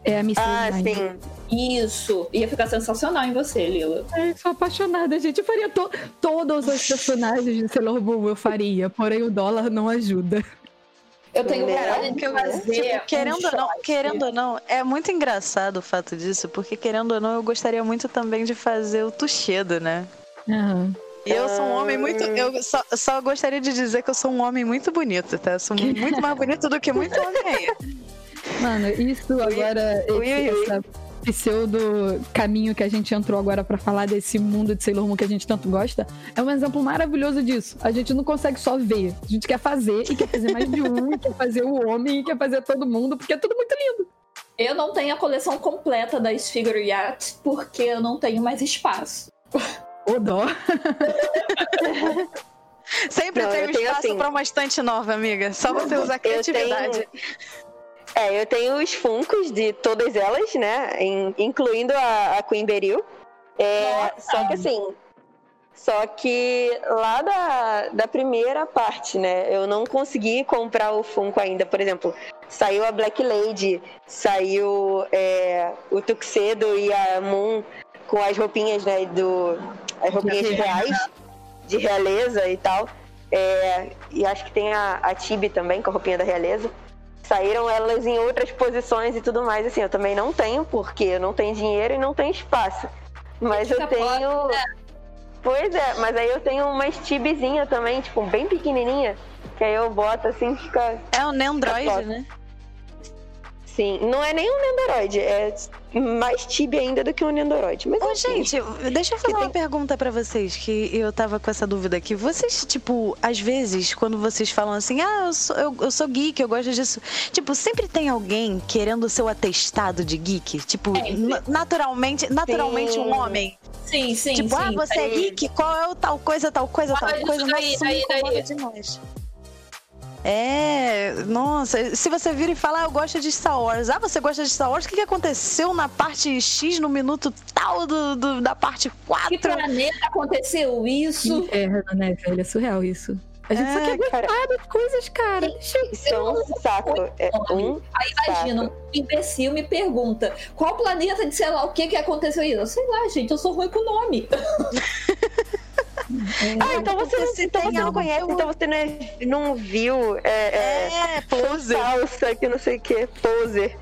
É a Miss Ah, sim. Isso, ia ficar sensacional em você, Lila. Ai, sou apaixonada, gente. Eu faria to todos os personagens de Sailor Moon, eu faria. Porém, o dólar não ajuda. Eu tenho Né? vontade de fazer. Tipo, querendo um ou não, querendo ou não, é muito engraçado o fato disso, porque querendo ou não, eu gostaria muito também de fazer o tuxedo, né? Aham. E eu sou um homem muito. Eu só, só gostaria de dizer que eu sou um homem muito bonito, tá? Eu sou muito mais bonito do que muito homem aí. Mano, isso agora, ui, esse, ui. essa pseudo caminho que a gente entrou agora pra falar desse mundo de Sailor Moon que a gente tanto gosta, é um exemplo maravilhoso disso. A gente não consegue só ver, a gente quer fazer e quer fazer mais de um, e quer fazer o homem e quer fazer todo mundo, porque é tudo muito lindo. Eu não tenho a coleção completa das Figure Yacht porque eu não tenho mais espaço. Ô dó. Sempre Não, tem eu um tenho espaço assim. pra uma estante nova, amiga. Só você usar Eu criatividade. tenho, é, eu tenho os funcos de todas elas, né? in- incluindo a, a Queen Beryl. É, só que assim. Só que lá da, da primeira parte, né? Eu não consegui comprar o Funko ainda. Por exemplo, saiu a Black Lady, saiu é, o Tuxedo e a Moon com as roupinhas, né? Do, as roupinhas reais, de realeza e tal. É, e acho que tem a, a Tibi também, com a roupinha da realeza. Saíram elas em outras posições e tudo mais. Assim, eu também não tenho, porque eu não tenho dinheiro e não tenho espaço. Mas eu tenho. Pois é, mas aí eu tenho uma Tibizinha também, tipo, bem pequenininha. Que aí eu boto assim, fica. É um Nendroid, né? Sim, não é nem um Nendoroid, é mais Tibi ainda do que um Nendoroid. Mas Ô, gente, deixa eu fazer tem- uma pergunta pra vocês, que eu tava com essa dúvida aqui. Vocês, tipo, às vezes, quando vocês falam assim, ah, eu sou, eu, eu sou geek, eu gosto disso. Tipo, sempre tem alguém querendo o seu atestado de geek? Tipo, na- naturalmente, naturalmente Sim. um homem. Sim, sim, tipo, ah, sim. você é geek? Qual é o tal coisa, tal coisa, tal coisa? daí, Nossa, daí, daí. incomoda demais. É, nossa, se você vira e fala, ah, eu gosto de Star Wars. Ah, você gosta de Star Wars? O que, que aconteceu na parte X, no minuto tal do, do- da parte 4? Que planeta aconteceu isso? Inferno, né, velho? É surreal isso. A gente só É, quer gostar cara. das coisas, cara. Isso é um saco. É um Aí imagina, um imbecil me pergunta qual planeta de sei lá o que que aconteceu isso? Sei lá, gente, eu sou ruim com o nome. Ah, então você, não- então você não conhece, então você não, é- não viu. É, é, É, pose. salsa, que não sei o que, poser.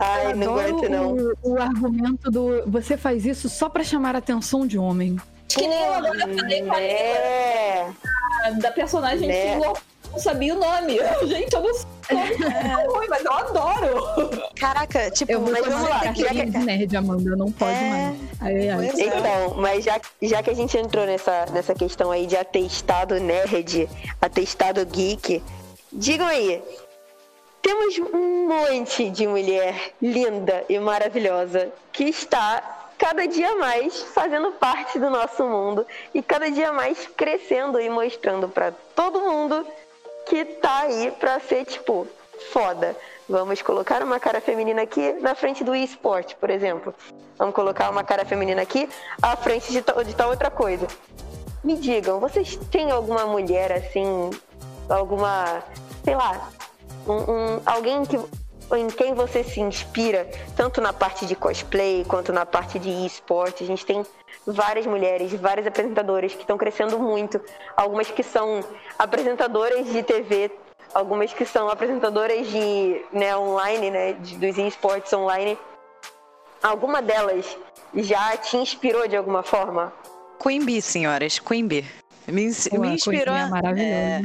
Ai, Eu não adoro aguento, não. O, o argumento do você faz isso só pra chamar a atenção de homem. Que nem eu agora eu falei com a É. Lena, da personagem Né? que não sabia o nome. Gente, eu não sei é ruim, mas eu adoro. Caraca, tipo, Eu vou mas vamos lá, já de nerd, Amanda. Não pode É. mais. Ai, ai. Pois é. Então, mas já, já que a gente entrou nessa, nessa questão aí de atestado nerd, atestado geek, digam aí, temos um monte de mulher linda e maravilhosa que está cada dia mais fazendo parte do nosso mundo e cada dia mais crescendo e mostrando pra todo mundo que tá aí pra ser tipo foda. Vamos colocar uma cara feminina aqui na frente do esporte, por exemplo. Vamos colocar uma cara feminina aqui à frente de de tal outra coisa. Me digam, vocês têm alguma mulher assim, alguma, sei lá, um- um- alguém que, em quem você se inspira, tanto na parte de cosplay quanto na parte de esporte? A gente tem várias mulheres, várias apresentadoras que estão crescendo muito. Algumas que são apresentadoras de TV, algumas que são apresentadoras de né, online, né, de, dos esportes online. Alguma delas já te inspirou de alguma forma? Queen Bee, senhoras, Queen Bee. Me, Pô, me a inspirou. é,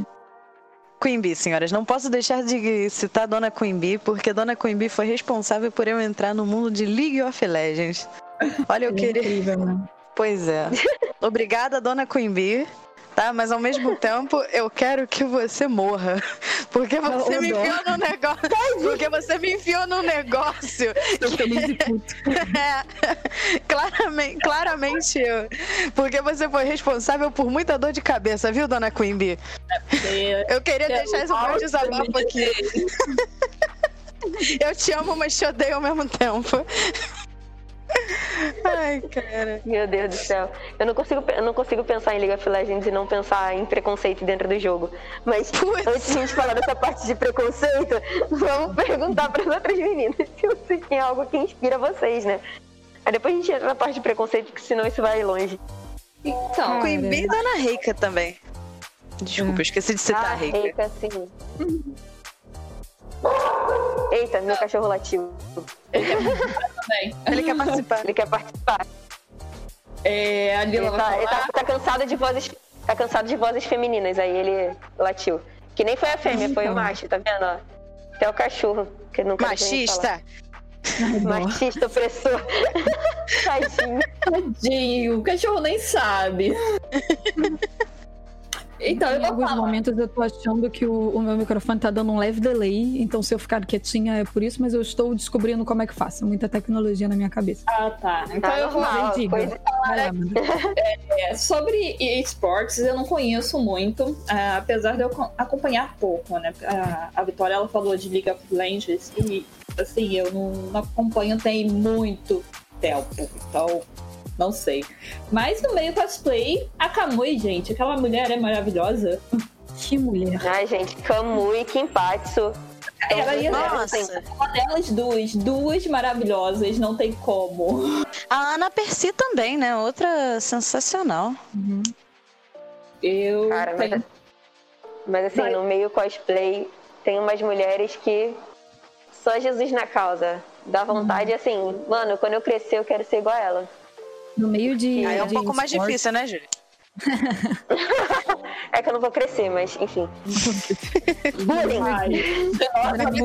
Queen Bee, senhoras. Não posso deixar de citar Dona Queen Bee, porque Dona Queen Bee foi responsável por eu entrar no mundo de League of Legends. Olha, eu é queria. incrível, né? Pois é. Obrigada, Dona Queen Bee. Tá, mas ao mesmo tempo eu quero que você morra. Porque você me dó. enfiou no negócio. Porque você me enfiou num negócio Tô feliz e puto. é, claramente, claramente eu. Porque você foi responsável por muita dor de cabeça, viu, dona Queen Bee? Eu queria deixar esse meu desabafo aqui. Eu te amo, mas te odeio ao mesmo tempo. Ai, cara. Meu Deus do céu. Eu não consigo, eu não consigo pensar em League of Legends e não pensar em preconceito dentro do jogo. Mas Putz. antes de a gente falar dessa parte de preconceito, vamos perguntar para as outras meninas se você tem algo que inspira vocês, né? Aí depois a gente entra na parte de preconceito, porque senão isso vai longe. Então, Queen Bee e Dona Reika também. Desculpa, eu esqueci de citar a ah, Reika. Reika, sim. Eita, meu cachorro latiu. Também. Ele quer participar. Ele quer participar. É, a Ele Lila tá, ele falar. tá- tá cansado de vozes. Tá cansado de vozes femininas, aí ele latiu. Que nem foi a fêmea, foi o Então. macho, tá vendo? ó? Até o cachorro, que falar. Machista. Machista, opressor. Tadinho. Tadinho, o cachorro nem sabe. Então, Em alguns falar. momentos eu tô achando que o, o meu microfone tá dando um leve delay, então se eu ficar quietinha é por isso, mas eu estou descobrindo como é que faço. Muita tecnologia na minha cabeça. Ah, tá. Então Tá eu vou normal, diga. lá, Amanda. É, sobre esportes, eu não conheço muito, ah, apesar de eu co- acompanhar pouco, né? A, a Vitória, ela falou de League of Legends e, assim, eu não, não acompanho tem muito tempo, então não sei. Mas no meio cosplay, a Kamui, gente, aquela mulher é maravilhosa. Que mulher. Ai, gente, Kamui, Kimpatsu. Ela ia Nossa. uma delas duas, duas maravilhosas, não tem como. A Ana Percy também, né? Outra sensacional. Uhum. Eu Cara, mas, tenho... mas assim, Vai. no meio cosplay, tem umas mulheres que só Jesus na causa. Dá vontade, assim, mano, quando eu crescer, eu quero ser igual a ela. No meio de. Aí é um de pouco mais esporte- difícil, né, Júlia? É que eu não vou crescer, mas enfim. Bullying. Ai, Geralmente,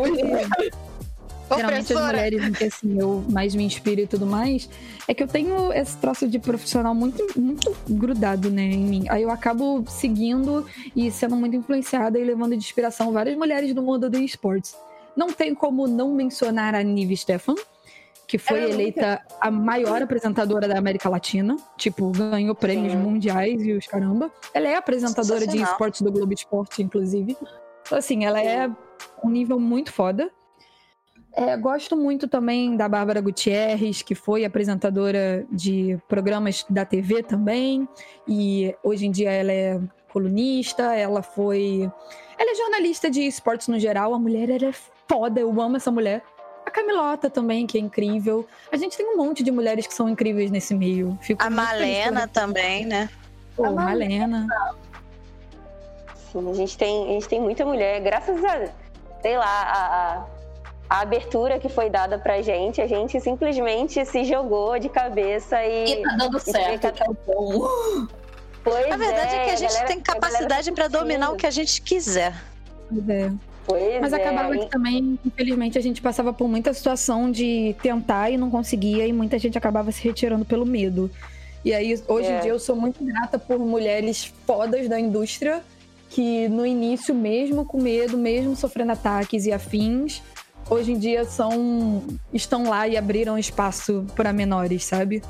geralmente as mulheres que assim, eu mais me inspiro e tudo mais, é que eu tenho esse troço de profissional muito, muito grudado, né, em mim. Aí eu acabo seguindo e sendo muito influenciada e levando de inspiração várias mulheres do mundo do esportes. Não tem como não mencionar a Nive Stefan, que foi eleita a maior apresentadora da América Latina. Tipo, ganhou prêmios Sim. mundiais e os caramba. Ela é apresentadora de esportes do Globo Esporte, inclusive. Então, assim, ela é um nível muito foda. É, gosto muito também da Bárbara Gutierrez, que foi apresentadora de programas da TV também. E hoje em dia ela é colunista, ela foi. Ela é jornalista de esportes no geral. A mulher ela é foda, eu amo essa mulher. A Camilota também, que é incrível. A gente tem um monte de mulheres que são incríveis nesse meio. Fico A Malena também, né? Pô, A Malena. Sim, a gente tem, a gente tem muita mulher, graças a, sei lá, a, a, a abertura que foi dada pra gente, a gente simplesmente se jogou de cabeça e. E tá dando certo, é o bom. Pois A verdade é, que a gente galera- tem a capacidade tá pra dominar o que a gente quiser. É. Pois Mas é, acabava que também, infelizmente, a gente passava por muita situação de tentar e não conseguia, e muita gente acabava se retirando pelo medo. E aí, hoje em É. dia, eu sou muito grata por mulheres fodas da indústria que, no início, mesmo com medo, mesmo sofrendo ataques e afins, hoje em dia são estão lá e abriram espaço para menores, sabe?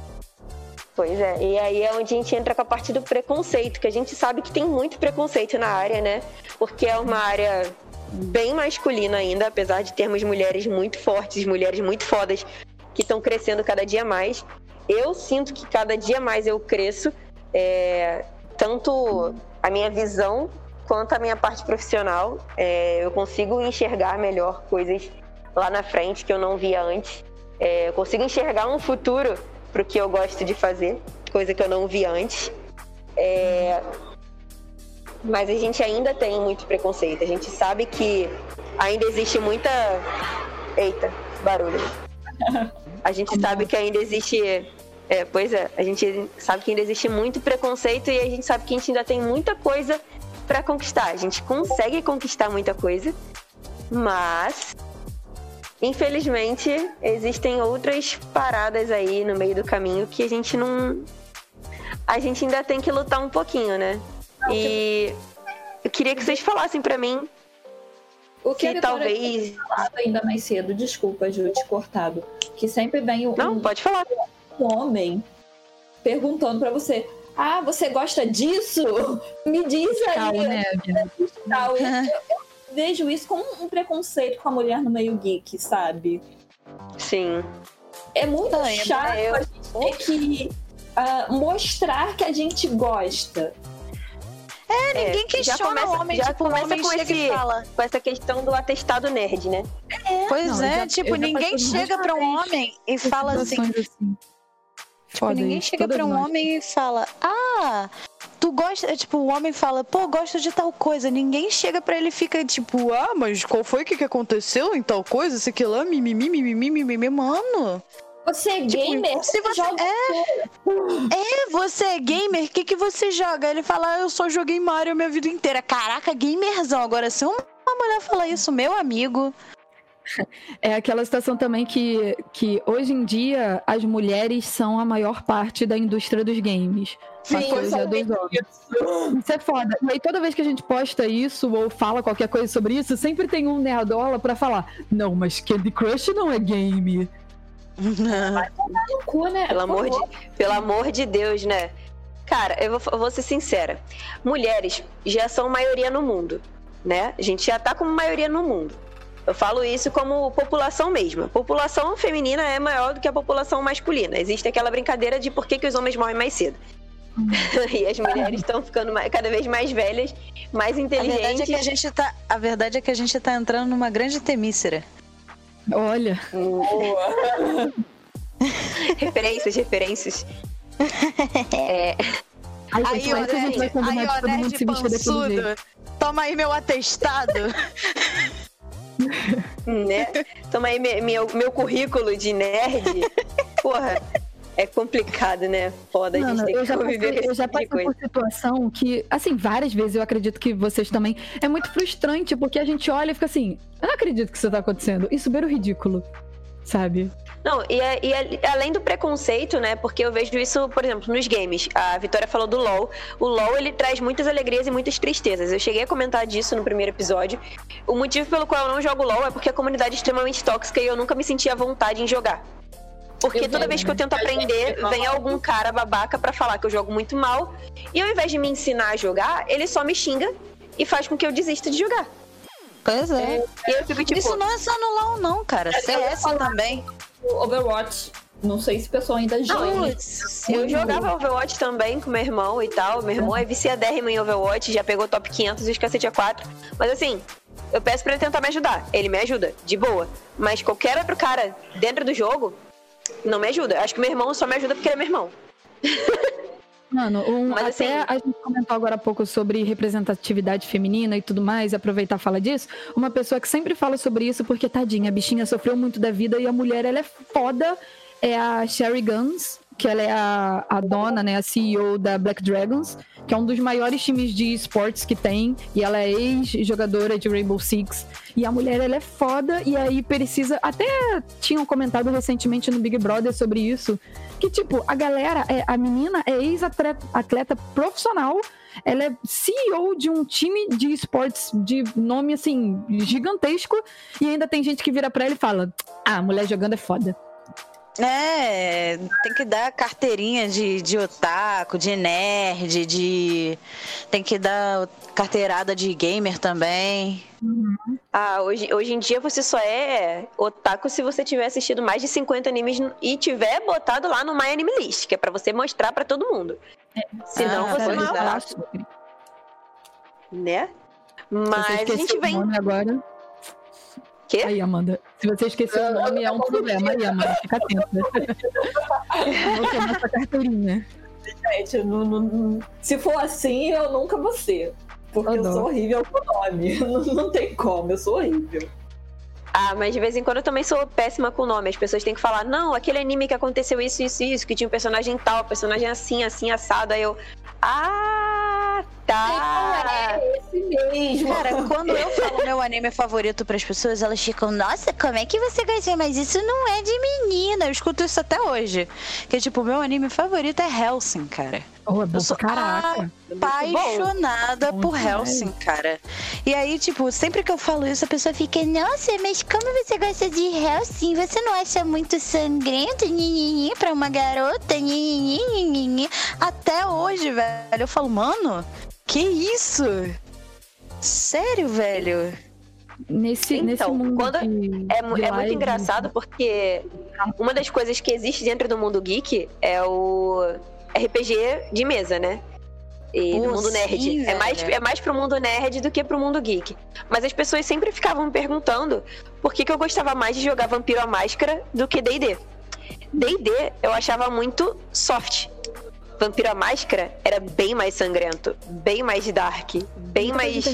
Pois é, e aí é onde a gente entra com a parte do preconceito, que a gente sabe que tem muito preconceito na área, né? Porque é uma área bem masculina ainda, apesar de termos mulheres muito fortes, mulheres muito fodas, que estão crescendo cada dia mais. Eu sinto que cada dia mais eu cresço, é, tanto a minha visão quanto a minha parte profissional. É, eu consigo enxergar melhor coisas lá na frente que eu não via antes. É, eu consigo enxergar um futuro pro que eu gosto de fazer, coisa que eu não vi antes. É, Mas a gente ainda tem muito preconceito. A gente sabe que ainda existe muita. Eita, barulho. A gente sabe que ainda existe. É, pois é, a gente sabe que ainda existe muito preconceito e a gente sabe que a gente ainda tem muita coisa pra conquistar. A gente consegue conquistar muita coisa, mas infelizmente existem outras paradas aí no meio do caminho que a gente não. A gente ainda tem que lutar um pouquinho, né? E eu queria que vocês falassem pra mim O que se talvez. ainda mais cedo, desculpa, Ju, te cortado. Que sempre vem um, Não, pode falar. um homem perguntando pra você: Ah, você gosta disso? Me diz aí. Cal, né, tal. Eu, vejo isso como um preconceito com a mulher no meio geek, sabe? Sim. É muito Não, é chato eu- a gente ter que ah, mostrar que a gente gosta. É, ninguém já questiona começa- o homem, já tipo, o começa homem com chega esse- e fala. Com essa questão do atestado nerd, né? Pois Não, é, já- tipo, ninguém chega pra um homem e fala assim, Situações assim. Tipo, ninguém chega pra um nós. homem e fala, ah, tu gosta. Tipo, o homem fala, pô, gosto de tal coisa. Ninguém chega pra ele e fica tipo, ah, mas qual foi que, que aconteceu em tal coisa? Isso aqui lá, mimimi, mimimi, mimimi. Mano, Você é gamer? se você joga é, você é gamer, o que, que você joga? Ele fala, ah, eu só joguei Mario a minha vida inteira. Caraca, gamerzão. Agora, se uma mulher fala isso, meu amigo. É aquela situação também que, que hoje em dia as mulheres são a maior parte da indústria dos games. Sim, só dois anos. Isso é foda. E aí toda vez que a gente posta isso ou fala qualquer coisa sobre isso, sempre tem um nerdola pra falar: Não, mas Candy Crush não é game. no cu, né? Pelo amor, de, pelo amor de Deus, né? Cara, eu vou, eu vou ser sincera. Mulheres já são maioria no mundo, né? A gente já tá como maioria no mundo. Eu falo isso como população mesmo. A população feminina é maior do que a população masculina. Existe aquela brincadeira de por que, que os homens morrem mais cedo. e as mulheres estão ficando mais- cada vez mais velhas, mais A verdade é inteligentes. que a gente tá. A verdade é que a gente tá entrando numa grande temícera. Olha, Referências, referências. É, aí, Aí, ó, nerd, aí, de ó, todo mundo nerd se pançudo. Toma aí meu atestado. né? Toma aí me- meu, meu currículo de nerd. Porra, é complicado, né? Foda, a gente Mano, tem que conviver com eu já tipo passei coisa. por situação que, assim, várias vezes, eu acredito que vocês também, é muito frustrante, porque a gente olha e fica assim, eu não acredito que isso tá acontecendo. Isso beira o ridículo, sabe? Não, e, é- e é- além do preconceito, né? Porque eu vejo isso, por exemplo, nos games. A Vitória falou do LoL. O LoL, ele traz muitas alegrias e muitas tristezas. Eu cheguei a comentar disso no primeiro episódio. O motivo pelo qual eu não jogo LoL é porque a comunidade é extremamente tóxica e eu nunca me sentia à vontade em jogar. Porque Eu toda vez que eu tento aprender, vem algum cara babaca pra falar que eu jogo muito mal. E ao invés de me ensinar a jogar, ele só me xinga e faz com que eu desista de jogar. Pois é. E eu fico tipo, Isso não é só no LOL, não, cara. CS também. Overwatch. Não sei se o pessoal ainda joga. Putz, Eu jogava Overwatch também com meu irmão e tal. Meu irmão é viciadérrimo em Overwatch, já pegou top 500 e os cacete A4. Mas assim, eu peço pra ele tentar me ajudar. Ele me ajuda, de boa. Mas qualquer outro cara dentro do jogo não me ajuda. Acho que meu irmão só me ajuda porque ele é meu irmão. Mano, um, Mas, até assim- a gente comentou agora há pouco sobre representatividade feminina e tudo mais, aproveitar a fala disso. Uma pessoa que sempre fala sobre isso, porque tadinha, a bichinha sofreu muito da vida e a mulher, ela é foda, é a Sherry Guns, que ela é a, a dona, né, a CEO da Black Dragons, que é um dos maiores times de esportes que tem, e ela é ex-jogadora de Rainbow Six. E a mulher, ela é foda, e aí precisa. Até tinham comentado recentemente no Big Brother sobre isso, que, tipo, a galera, é, a menina é ex-atleta atleta profissional, ela é CEO de um time de esportes de nome, assim, gigantesco, e ainda tem gente que vira pra ela e fala: Ah, mulher jogando é foda. É, tem que dar carteirinha de, de otaku, de nerd, de. Tem que dar carteirada de gamer também. Ah, hoje, hoje em dia você só é otaku se você tiver assistido mais de 50 animes e tiver botado lá no My Anime List, que é pra você mostrar pra todo mundo. Senão Ah, você não é é. otaku, né? Mas a gente vem. nome agora. Quê? Aí, Amanda. Se você esqueceu o nome, é um problema. Aí, Amanda, fica atenta. Vou tomar essa carteirinha. Gente, não- não- não- se for assim, eu nunca vou ser. Porque Oh, eu sou horrível com nome. Não, não tem como, eu sou horrível. Ah, mas de vez em quando eu também sou péssima com nome. As pessoas têm que falar, não, aquele anime que aconteceu isso, isso, isso, que tinha um personagem tal, personagem assim, assim, assado. Aí eu. Ah, tá. É esse mesmo. Cara, quando eu falo meu anime favorito pras pessoas, elas ficam, nossa, como é que você gosta? Mas isso não é de menina. Eu escuto isso até hoje. Que tipo, meu anime favorito é Helsing, cara. Oh, é bom Eu sou caraca. apaixonada Bom por. Helsing, cara. E aí, tipo, sempre que eu falo isso, a pessoa fica, nossa, mas como você gosta de Helsing? Você não acha muito sangrento, nhenhenhen, pra uma garota? Nhenhenhen?" Até hoje, velho, eu falo, mano, que isso? Sério, velho? Nesse, Então, nesse mundo quando de, É, de é muito engraçado porque uma das coisas que existe dentro do mundo geek é o RPG de mesa, né? E Pô, do mundo nerd. sim, é, mais, velho. é mais pro mundo nerd do que pro mundo geek. Mas as pessoas sempre ficavam me perguntando por que, que eu gostava mais de jogar Vampiro à Máscara do que D&D. D&D eu achava muito soft. Vampiro Máscara era bem mais sangrento, bem mais dark, bem mais.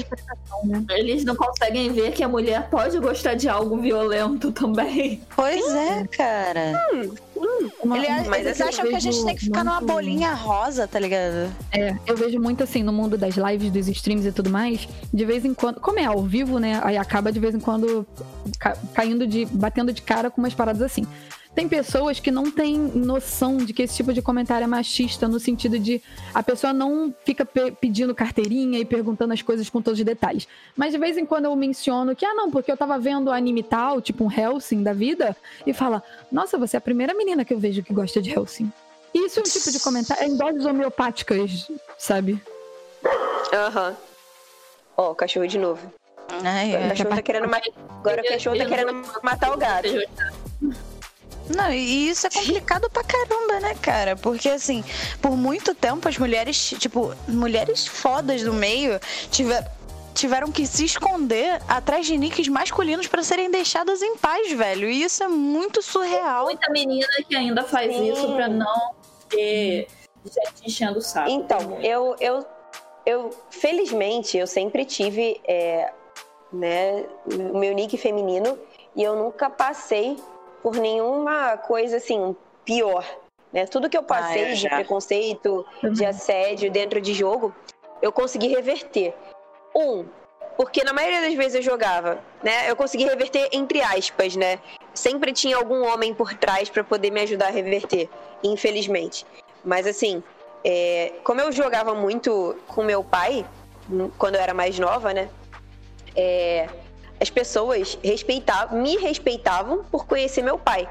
Né? Eles não conseguem ver que a mulher pode gostar de algo violento também. Pois é, cara. Hum, hum. Ele, mas eles assim, acham que a gente tem que ficar numa bolinha rosa, tá ligado? É, eu vejo muito assim no mundo das lives, dos streams e tudo mais. De vez em quando, como é ao vivo, né? Aí acaba de vez em quando caindo de. batendo de cara com umas paradas assim. Tem pessoas que não têm noção de que esse tipo de comentário é machista, no sentido de a pessoa não fica pe pedindo carteirinha e perguntando as coisas com todos os detalhes. Mas de vez em quando eu menciono que, ah, não, porque eu tava vendo anime tal, tipo um Helsing da vida, e fala, nossa, você é a primeira menina que eu vejo que gosta de Helsing. Isso é um tipo de comentário, é em doses homeopáticas, sabe? Aham. Uhum. Ó, o cachorro de novo. Ai, Agora, o cachorro tá querendo Agora o cachorro tá querendo matar o gato. Não, e isso é complicado pra caramba, né, cara? Porque, assim, por muito tempo as mulheres, tipo, mulheres fodas do meio tiver, tiveram que se esconder atrás de nicks masculinos para serem deixadas em paz, velho. E isso é muito surreal. Muita menina que ainda faz Sim. isso pra não ter gente enchendo o saco. Então, eu, eu, eu, felizmente, eu sempre tive, é, né, o meu nick feminino e eu nunca passei por nenhuma coisa assim pior. Né? Tudo que eu passei ah, é, de preconceito, uhum. de assédio dentro de jogo, eu consegui reverter. Um, porque na maioria das vezes eu jogava, né? Eu consegui reverter entre aspas, né? Sempre tinha algum homem por trás para poder me ajudar a reverter, infelizmente. Mas assim, é, como eu jogava muito com meu pai, quando eu era mais nova, né? É, as pessoas respeitavam, me respeitavam por conhecer meu pai.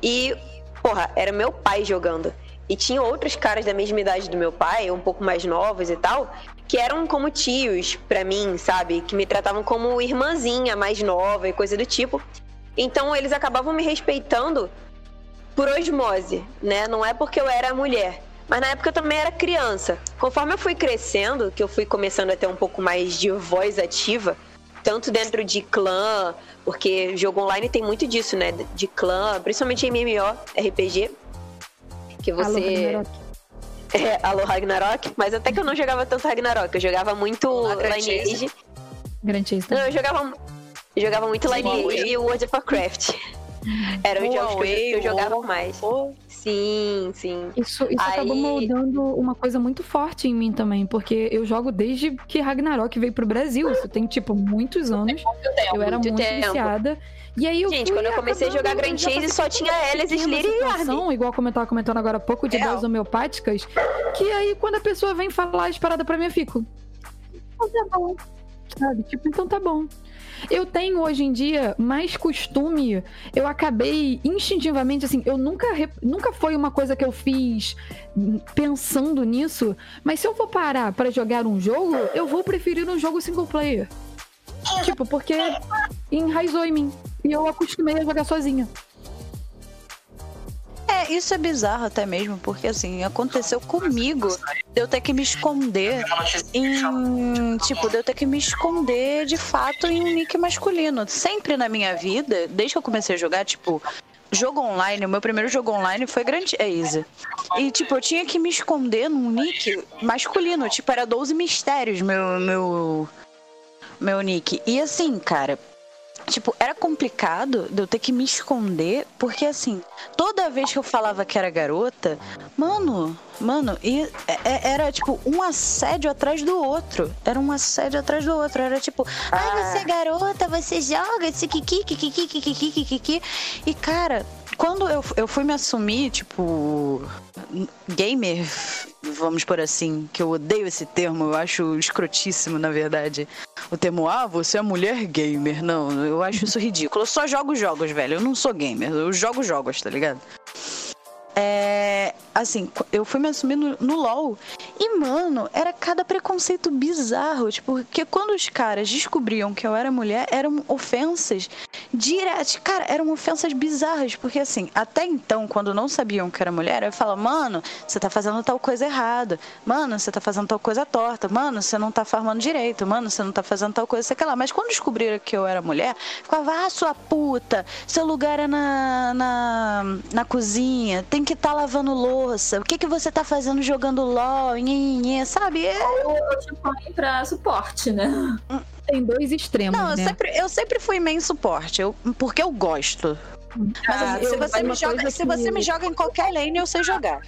E, porra, era meu pai jogando. E tinha outros caras da mesma idade do meu pai, um pouco mais novos e tal, que eram como tios para mim, sabe? Que me tratavam como irmãzinha mais nova e coisa do tipo. Então eles acabavam me respeitando por osmose, né? Não é porque eu era mulher. Mas na época eu também era criança. Conforme eu fui crescendo, que eu fui começando a ter um pouco mais de voz ativa, tanto dentro de clã, porque jogo online tem muito disso, né? De clã, principalmente em MMO, RPG, que você... Alô, é, Alô Ragnarok, mas até que eu não jogava tanto Ragnarok, eu jogava muito Lineage. Grandista. Não, eu jogava, eu jogava muito Lineage e World of Warcraft. Eram os jogos que eu, jogava mais. Sim, sim. Isso, isso Aí... acabou moldando uma coisa muito forte em mim também, porque eu jogo desde que Ragnarok veio pro Brasil. Isso tem, tipo, muitos anos. Tempo, eu era muito, muito viciada. E aí eu Gente, quando eu comecei a jogar Grand Chase, só tinha Elis, Slayer e Arden. Igual como eu tava comentando agora há pouco, de é. doses homeopáticas, que aí quando a pessoa vem falar as paradas pra mim, eu fico... Então tá bom. Sabe? Tipo, então tá bom. Eu tenho hoje em dia mais costume. Eu acabei instintivamente, assim, eu nunca, nunca foi uma coisa que eu fiz pensando nisso. Mas se eu for parar para jogar um jogo, eu vou preferir um jogo single player. Tipo, porque enraizou em mim. E eu acostumei a jogar sozinha. É, isso é bizarro até mesmo, porque assim, aconteceu comigo de eu ter que me esconder em. Tipo, de eu ter que me esconder de fato em um nick masculino. Sempre na minha vida, desde que eu comecei a jogar, tipo, jogo online, o meu primeiro jogo online foi Grand Easy. E, tipo, eu tinha que me esconder num nick masculino. Tipo, era 12 mistérios meu, meu, meu nick. E assim, cara, Tipo, era complicado de eu ter que me esconder, porque assim, toda vez que eu falava que era garota, mano, mano, e é, é, era tipo um assédio atrás do outro. Era um assédio atrás do outro. Era tipo, ah, ah você é garota, você joga, esse kiki, kiki, kiki, kiki, kiki. E cara, quando eu, eu fui me assumir, tipo, gamer, vamos por assim, que eu odeio esse termo, eu acho escrotíssimo, na verdade. O termo, ah, você é mulher gamer. Não, eu acho isso ridículo. Eu só jogo jogos, velho. Eu não sou gamer, eu jogo jogos, tá ligado? É, assim, eu fui me assumir no, no, LOL. E, mano, era cada preconceito bizarro. Tipo, porque quando os caras descobriam que eu era mulher, eram ofensas direto. Cara, eram ofensas bizarras, porque assim, até então, quando não sabiam que era mulher, eu falava, mano, você tá fazendo tal coisa errada. Mano, você tá fazendo tal coisa torta. Mano, você não tá farmando direito. Mano, você não tá fazendo tal coisa, sei lá. Mas quando descobriram que eu era mulher, ficava, ah, sua puta, seu lugar é na, na, na cozinha, tem que estar tá lavando louça. O que que você tá fazendo jogando LOL, nhinhinha, sabe? É... Ou eu te põe pra suporte, né? Tem dois extremos, Não, eu, né? sempre, eu sempre fui main suporte, eu, porque eu gosto. Mas Ah, assim, se, eu- você me joga, se você que- me joga em qualquer lane, eu sei jogar.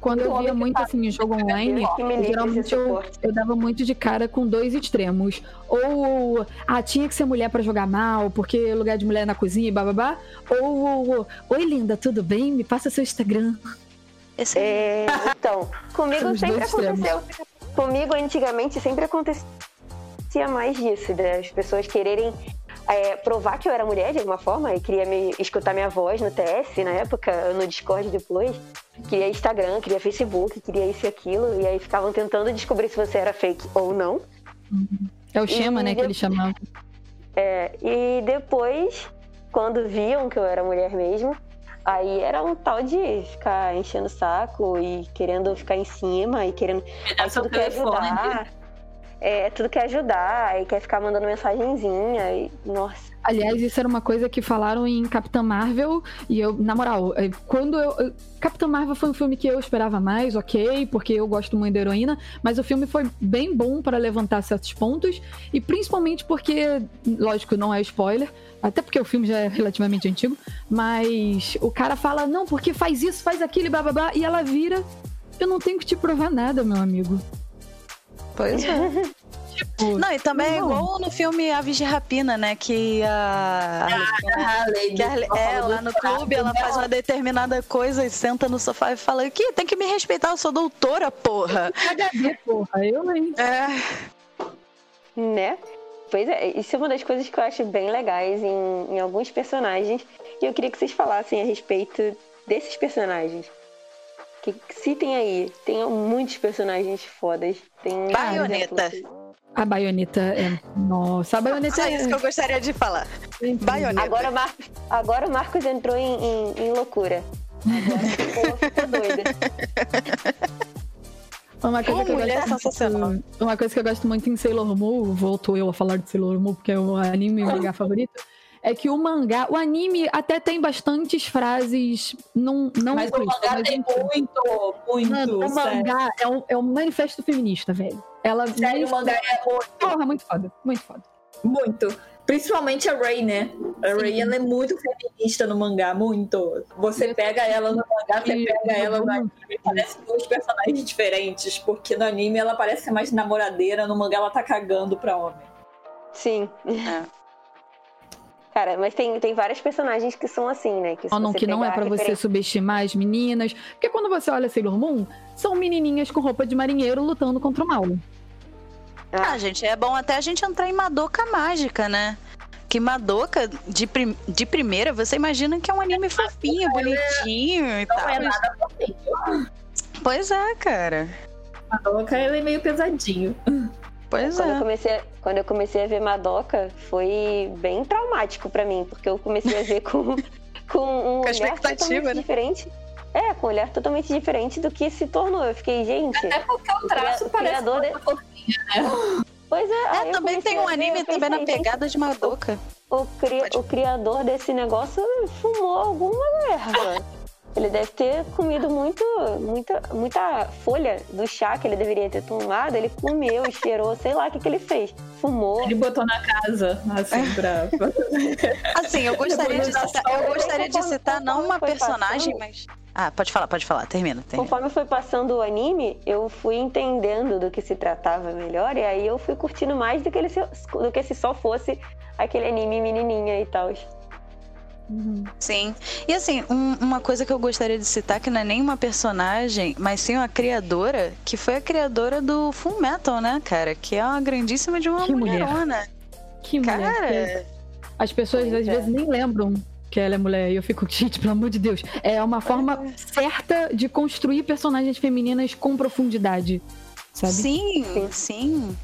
Quando eu via muito assim em jogo online, eu, geralmente eu, eu dava muito de cara com dois extremos. Ou, ah, tinha que ser mulher pra jogar mal, porque lugar de mulher é na cozinha e bababá. Ou, oi linda, tudo bem? Me passa seu Instagram. Esse É, então, comigo sempre aconteceu. Comigo, antigamente, sempre acontecia mais disso, das pessoas quererem é, provar que eu era mulher de alguma forma e queria me escutar minha voz no TS, na época, no Discord depois. Queria Instagram, queria Facebook, queria isso e aquilo. E aí ficavam tentando descobrir se você era fake ou não. É o Shema, E né, que ele chamava. É, e depois, quando viam que eu era mulher mesmo, aí era um tal de ficar enchendo o saco e querendo ficar em cima e querendo. Aí seu tudo quer ajudar. É, tudo quer ajudar e quer ficar mandando mensagenzinha. E, nossa. Aliás, isso era uma coisa que falaram em Capitã Marvel. E eu, na moral, eh, quando eu. eu- Capitã Marvel foi um filme que eu esperava mais, ok, porque eu gosto muito da heroína. Mas o filme foi bem bom para levantar certos pontos. E principalmente porque, lógico, não é spoiler. Até porque o filme já é relativamente antigo. Mas o cara fala, não, porque faz isso, faz aquilo e blá blá blá. E ela vira. Eu não tenho que te provar nada, meu amigo. Pois é. Tipo, Não, e também é igual no filme Aves de Rapina, né? Que a. Ah, Lady, que a é, lá no clube ela faz uma determinada coisa e senta no sofá e fala: Aqui, tem que me respeitar, eu sou doutora, porra. HD, porra, eu, hein? É. Né? Pois é, isso é uma das coisas que eu acho bem legais em, em alguns personagens. E eu queria que vocês falassem a respeito desses personagens. Que, que citem aí. Tem muitos personagens fodas. Tem Baioneta. A baioneta é. Nossa, a baioneta Só é. isso que eu gostaria de falar. Baioneta. Agora o Marcos, agora o Marcos entrou em, em- em loucura. Agora ficou, ficou doida. Uma coisa, Ô, que eu mulher gosto sensacional. muito, uma coisa que eu gosto muito em Sailor Moon, voltou eu a falar de Sailor Moon, porque é o anime e o mangá favorito, é que o mangá, o anime até tem bastantes frases, não, não Mas o mangá mas tem muito, muito. Mano, o mangá é um, é um manifesto feminista, velho. Ela Sério, o mangá é muito, Porra, muito foda, muito foda. muito. Principalmente a Ray, né? A Ray Sim. ela é muito feminista no mangá, muito. Você pega ela no mangá, você E- pega ela no anime, parece duas personagens diferentes, porque no anime ela parece ser mais namoradeira, no mangá ela tá cagando pra homem. Sim. É. Cara, mas tem, tem vários personagens que são assim, né? Que, você que não é pegar pra a você subestimar as meninas, porque quando você olha Sailor Moon, são menininhas com roupa de marinheiro lutando contra o mal. Ah, gente, é bom até a gente entrar em Madoka Mágica, né? Que Madoka, de, prim- de primeira, você imagina que é um anime fofinho, bonitinho e Não tal. é nada possível. Pois é, cara. A Doka ele é meio pesadinho. Pois Quando, eu é. comecei, quando eu comecei a ver Madoka, foi bem traumático pra mim, porque eu comecei a ver com, com um Com a olhar totalmente né? diferente. É, com um olhar totalmente diferente do que se tornou. Eu fiquei, gente. É porque o traço O parece criador muito fofinho, né? Pois é. aí É, eu também tem a um ver, anime eu também na pensei, gente, pegada de Madoka. O, cri- Pode. o criador desse negócio fumou alguma erva. Ele deve ter comido muito, muita, muita folha do chá que ele deveria ter tomado. Ele comeu, cheirou, sei lá o que, que ele fez. Fumou. Ele botou na casa, assim, pra. Assim, eu gostaria de citar, eu gostaria de citar não uma personagem, mas. Ah, pode falar, pode falar, termina. termina. Conforme foi passando o anime, eu fui entendendo do que se tratava melhor. E aí eu fui curtindo mais do que, ele se, do que se só fosse aquele anime menininha e tal. Sim. E assim, um- uma coisa que eu gostaria de citar, que não é nem uma personagem, mas sim uma criadora, que foi a criadora do Full Metal, né, cara? Que é uma grandíssima de uma Que mulher. mulherona. Que mulher. Cara, As pessoas às é. vezes nem lembram que ela é mulher. E eu fico, gente, pelo amor de Deus. É uma forma certa de construir personagens femininas com profundidade. Sabe? sim, Sim.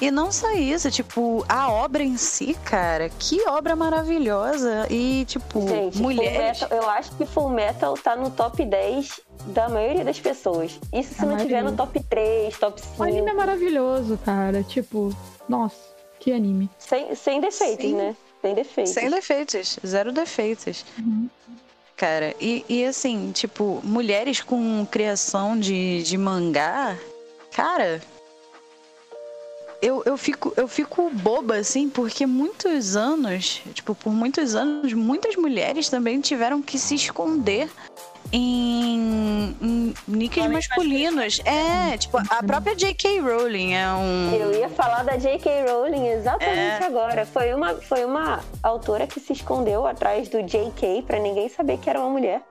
E não só isso, tipo, a obra em si, cara, que obra maravilhosa. E, tipo, Gente, mulheres. Metal- eu acho que Full Metal tá no top 10 da maioria das pessoas. Isso se A não tiver maioria. no top 3, top 5. O anime é maravilhoso, cara. Tipo, nossa, que anime. Sem, sem defeitos, Sim. né? Sem defeitos. Sem defeitos, zero defeitos. Uhum. Cara, e, e assim, tipo, mulheres com criação de, de mangá, cara. Eu, eu, fico, eu fico boba, assim, porque muitos anos, tipo, por muitos anos, muitas mulheres também tiveram que se esconder em, em masculinos. É, tipo, a própria J.K. Rowling é um. Eu ia falar da J.K. Rowling exatamente É. agora. Foi uma, foi uma autora que se escondeu atrás do J.K. pra ninguém saber que era uma mulher.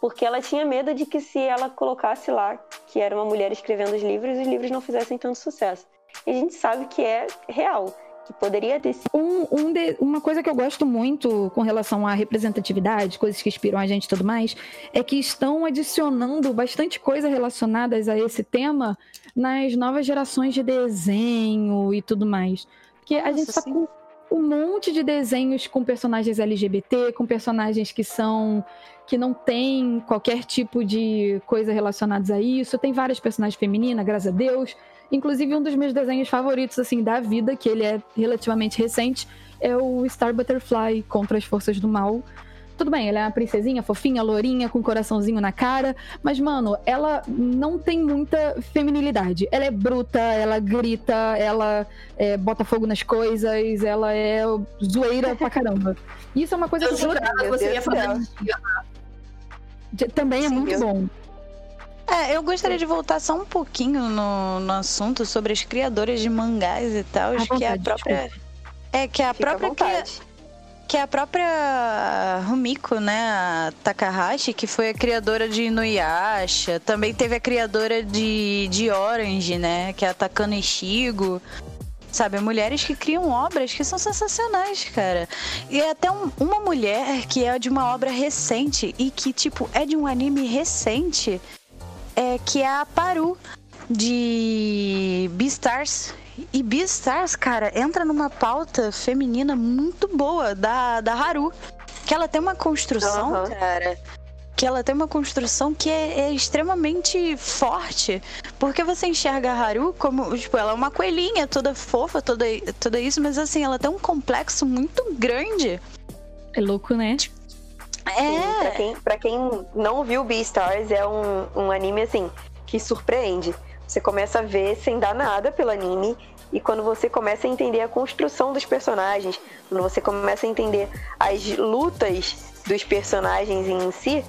Porque ela tinha medo de que se ela colocasse lá que era uma mulher escrevendo os livros, os livros não fizessem tanto sucesso. E a gente sabe que é real, que poderia ter sido. Um, um de- uma coisa que eu gosto muito com relação à representatividade, coisas que inspiram a gente e tudo mais, é que estão adicionando bastante coisa relacionadas a esse tema nas novas gerações de desenho e tudo mais. Porque a Nossa, gente tá sim. com um monte de desenhos com personagens LGBT, com personagens que são que não tem qualquer tipo de coisa relacionadas a isso. Tem várias personagens femininas, graças a Deus. Inclusive, um dos meus desenhos favoritos, assim, da vida, que ele é relativamente recente, é o Star Butterfly contra as Forças do Mal. Tudo bem, ela é uma princesinha, fofinha, lourinha, com um coraçãozinho na cara, mas, mano, ela não tem muita feminilidade. Ela é bruta, ela grita, ela é, bota fogo nas coisas, ela é zoeira pra caramba. Isso é uma coisa Eu que eu jurava que você ia falar também é Sim, muito eu- bom. É, eu gostaria de voltar só um pouquinho no, no assunto sobre as criadoras de mangás e tal, que é a própria. É, que é a Fica própria. Que é a própria Rumiko, né? A Takahashi, que foi a criadora de Inuyasha. Também teve a criadora de, de Orange, né? Que é a Takano Ishigo. Sabe, mulheres que criam obras que são sensacionais, cara. E é até um- uma mulher que é de uma obra recente e que, tipo, é de um anime recente, é, que é a Paru, de Beastars. E Beastars, cara, entra numa pauta feminina muito boa da, da Haru. Que ela tem uma construção, Aham. cara. Que ela tem uma construção que é, é extremamente forte. Porque você enxerga a Haru como, tipo, ela é uma coelhinha toda fofa, toda, toda isso, mas assim, ela tem um complexo muito grande. É louco, né? Sim, pra, É. quem, pra quem não viu Beastars, é um, um anime assim que surpreende. Você começa a ver sem dar nada pelo anime. E quando você começa a entender a construção dos personagens, quando você começa a entender as lutas dos personagens em si,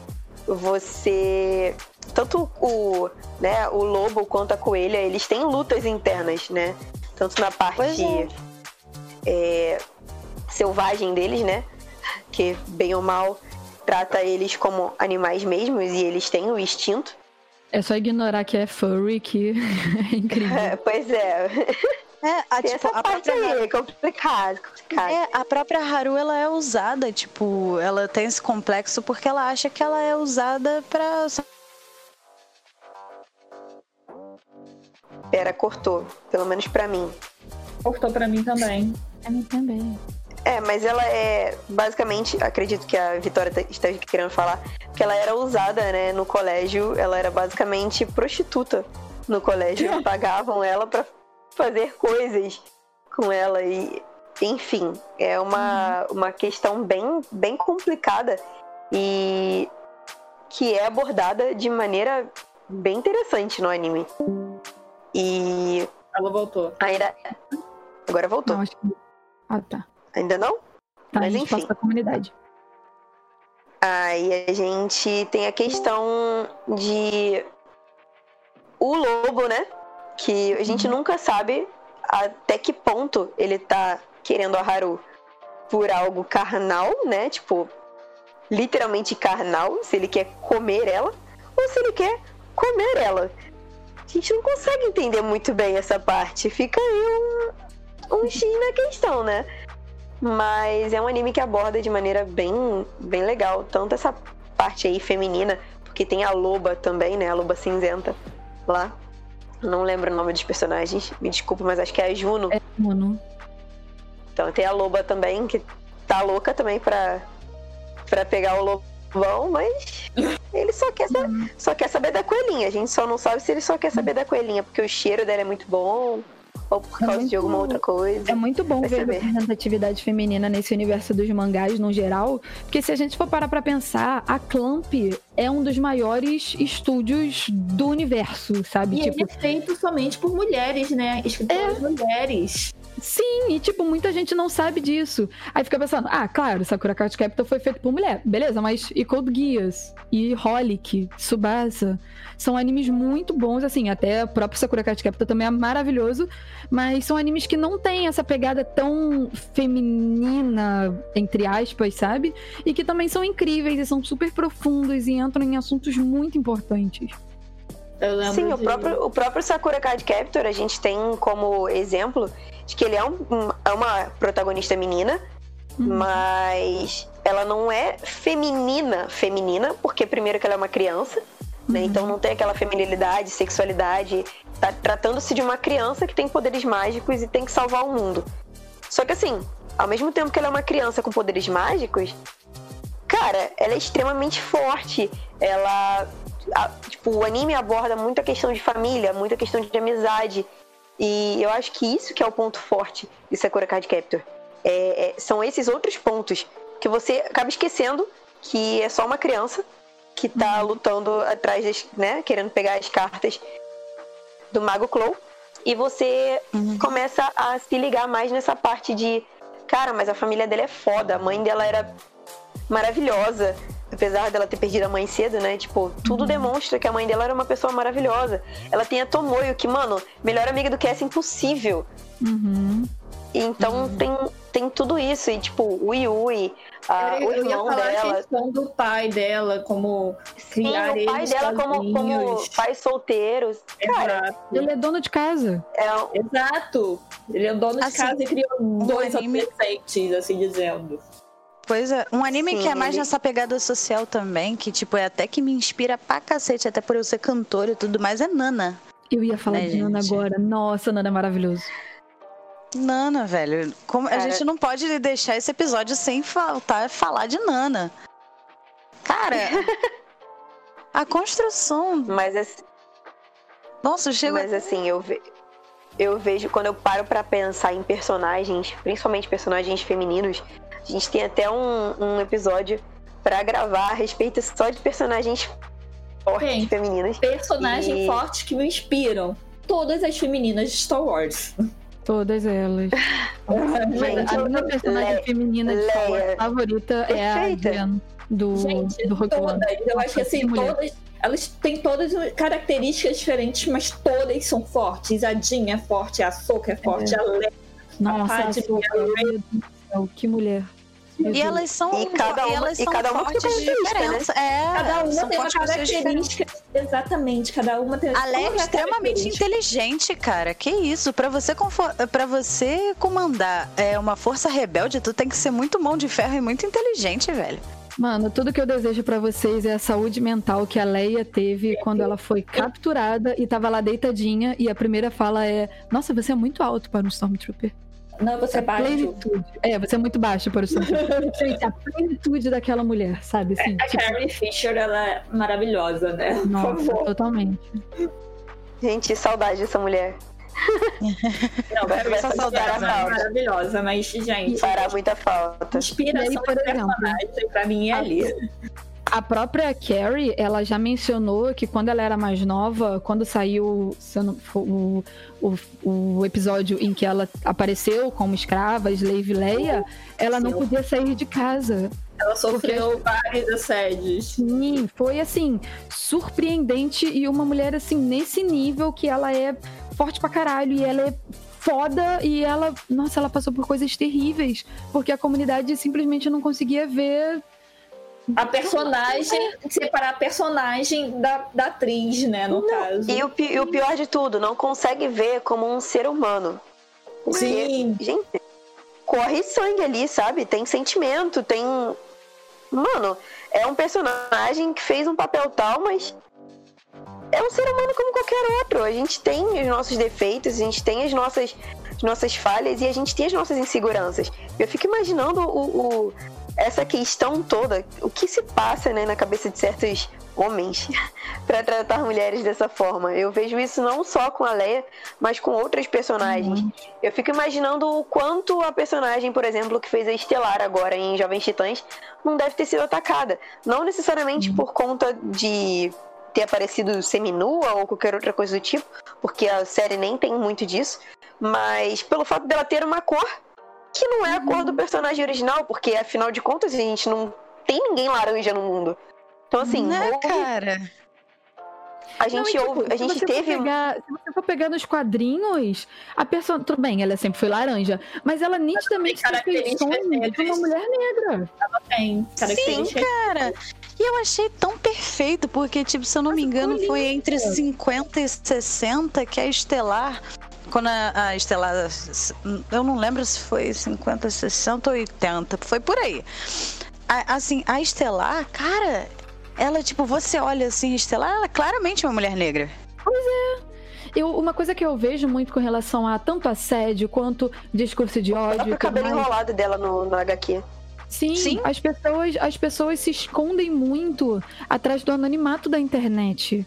você. Tanto o, né, o lobo quanto a coelha, eles têm lutas internas, né? Tanto na parte é. é, selvagem deles, né? Que bem ou mal trata eles como animais mesmos e eles têm o instinto. É só ignorar que é furry, que é incrível. É, pois é. É, a, tipo, essa a parte própria aí, é complicado, complicado. É, a própria Haru, ela é usada, tipo, ela tem esse complexo porque ela acha que ela é usada pra... Pera, cortou. Pelo menos pra mim. Cortou pra mim também. A mim também. É, mas ela é basicamente, acredito que a Vitória esteja querendo falar, que ela era usada, né, no colégio, ela era basicamente prostituta no colégio, pagavam ela pra fazer coisas com ela e enfim, é uma, uma questão bem bem complicada e que é abordada de maneira bem interessante no anime. E Ela voltou. ainda agora voltou. Não, que... Ah, tá. Ainda não? Tá, Mas a gente enfim. da comunidade. Aí a gente tem a questão de o lobo, né? Que a gente nunca sabe até que ponto ele tá querendo a Haru por algo carnal, né? Tipo, literalmente carnal, se ele quer comer ela, ou se ele quer comer ela. A gente não consegue entender muito bem essa parte. Fica aí um, um X na questão, né? Mas é um anime que aborda de maneira bem, bem legal. Tanto essa parte aí feminina, porque tem a loba também, né? A loba cinzenta lá. Não lembro o nome dos personagens, me desculpa, mas acho que é a Juno. É Juno. Então tem a Loba também, que tá louca também pra, pra pegar o lobão, mas ele só quer, saber, só quer saber da coelhinha. A gente só não sabe se ele só quer saber da coelhinha, porque o cheiro dela é muito bom ou por causa muito, de alguma outra coisa. É muito bom ver saber. representatividade feminina nesse universo dos mangás no geral, porque se a gente for parar pra pensar, a Clamp é um dos maiores estúdios do universo, sabe? E tipo, ele é feito somente por mulheres, né? Escritoras mulheres. Sim, e tipo, muita gente não sabe disso. Aí fica pensando, ah, claro, Sakura Card Captor foi feito por mulher, beleza, mas e Code Geass, e Holic, Tsubasa, são animes muito bons, assim, até o próprio Sakura Card Captor também é maravilhoso, mas são animes que não têm essa pegada tão feminina, entre aspas, sabe? E que também são incríveis e são super profundos e entram em assuntos muito importantes. Sim, o próprio, o próprio Sakura Card Captor a gente tem como exemplo de que ele é, um- é uma protagonista menina, Uhum. mas ela não é feminina, feminina, porque primeiro que ela é uma criança, né? Uhum. Então não tem aquela feminilidade, sexualidade. Tá tratando-se de uma criança que tem poderes mágicos e tem que salvar o mundo. Só que assim, ao mesmo tempo que ela é uma criança com poderes mágicos, cara, ela é extremamente forte. Ela. A- tipo, o anime aborda muita questão de família, muita questão de amizade. E eu acho que isso que é o ponto forte de Sakura Card Captor. É- é- são esses outros pontos que você acaba esquecendo que é só uma criança que tá lutando atrás das, né, querendo pegar as cartas do Mago Clow. E você começa a se ligar mais nessa parte de, cara, mas a família dele é foda, a mãe dela era maravilhosa, apesar dela ter perdido a mãe cedo, né? Tipo, tudo demonstra que a mãe dela era uma pessoa maravilhosa. Ela tem a Tomoyo, que, mano, melhor amiga do que essa é impossível. Uhum. Então tem, tem tudo isso. E, tipo, o Yui, a, eu, o eu ia irmão falar a dela. questão do pai dela, como Sim, criar o pai eles dela como, como pais solteiros. Cara, Exato. Ele é dono de casa. é, Exato. Ele é dono de Assim, casa e criou dois adolescentes, assim dizendo. Pois é, um anime Sim, que é mais ele- nessa pegada social também, que tipo, é até que me inspira pra cacete, até por eu ser cantora e tudo mais, é Nana. Eu ia falar Né, de Nana gente? agora. Nossa, Nana é maravilhoso. Nana, velho. Como, a Cara- gente não pode deixar esse episódio sem faltar falar de Nana. Cara, a construção. mas, assim, Nossa, chega. mas assim, eu, ve- eu vejo quando eu paro pra pensar em personagens, principalmente personagens femininos, a gente tem até um, um episódio pra gravar a respeito só de personagens fortes Tem. femininas. Personagens E- fortes que me inspiram. Todas as femininas de Star Wars. Todas elas. Gente, a minha personagem Le- feminina de Star Wars Leia. favorita é a Perfeita. Jen do, Gente, do Rogue One. todas. Eu acho que assim, todas. Elas têm todas características diferentes, mas todas são fortes. A Jean é forte, a Soka é forte, a Leia. Nossa, a a Padme, a céu, que mulher. E Deus. elas são, E cada e uma- elas e cada uma fortes de característica, diferença. É, Cada uma são tem uma característica. Exatamente, cada uma tem A Leia é extremamente inteligente, cara. Que isso? Pra você, para você comandar é, uma força rebelde, tu tem que ser muito mão de ferro e muito inteligente, velho. Mano, tudo que eu desejo pra vocês é a saúde mental que a Leia teve quando ela foi capturada e tava lá deitadinha. E a primeira fala é: Nossa, você é muito alto para um Stormtrooper. Não, você é A baixo. plenitude. É, você é muito baixo para o. Gente, a plenitude daquela mulher, sabe? Assim, A tipo, Carrie Fisher, ela é maravilhosa, né? Nossa, totalmente. Gente, saudade dessa mulher. Não, Vai- só saudade saudar é a falta. maravilhosa, mas, gente, Fará muita falta. inspiração E aí, por exemplo, personagem pra mim é ali. A própria Carrie, ela já mencionou que quando ela era mais nova, quando saiu não o, o, o episódio em que ela apareceu como escrava, Slave Leia, ela não podia sair de casa. Ela sofreu vários assédios. Sim, foi assim, surpreendente e uma mulher assim, nesse nível que ela é forte pra caralho e ela é foda e ela, nossa, ela passou por coisas terríveis, porque a comunidade simplesmente não conseguia ver A personagem, separar a personagem da, da atriz, né, no caso. E o, e o pior de tudo, não consegue ver como um ser humano. Porque, Sim. Gente, corre sangue ali, sabe? Tem sentimento, tem. Mano, é um personagem que fez um papel tal, mas. é um ser humano como qualquer outro. A gente tem os nossos defeitos, a gente tem as nossas, as nossas falhas e a gente tem as nossas inseguranças. Eu fico imaginando o, o essa questão toda, o que se passa né, na cabeça de certos homens para tratar mulheres dessa forma. Eu vejo isso não só com a Leia, mas com outras personagens. Uhum. Eu fico imaginando o quanto a personagem, por exemplo, que fez a Estelar agora em Jovens Titãs, não deve ter sido atacada. Não necessariamente uhum. por conta de ter aparecido seminua ou qualquer outra coisa do tipo, porque a série nem tem muito disso, mas pelo fato dela ter uma cor que não é a cor do uhum. personagem original, porque afinal de contas a gente não tem ninguém laranja no mundo. Então, assim. Né, houve... cara? A gente, não, tipo, ouve, a gente teve. Pegar, se você for pegar nos quadrinhos, a pessoa. Tudo bem, ela sempre foi laranja, mas ela nitidamente tem feições de uma mulher negra. Ela tem. Sim, cara. E eu achei tão perfeito, porque, tipo, se eu não me engano, foi entre 50 e 60 que a Estelar quando a, a Estelar. Eu não lembro se foi 50, 60 ou 80. Foi por aí. A, assim, a Estelar, cara, ela, tipo, você olha assim, Estelar, ela é claramente uma mulher negra. Pois é. Eu, uma coisa que eu vejo muito com relação a tanto assédio quanto discurso de ódio. O cabelo mais... enrolado dela no, no HQ. Sim, Sim, As, pessoas, as pessoas se escondem muito atrás do anonimato da internet.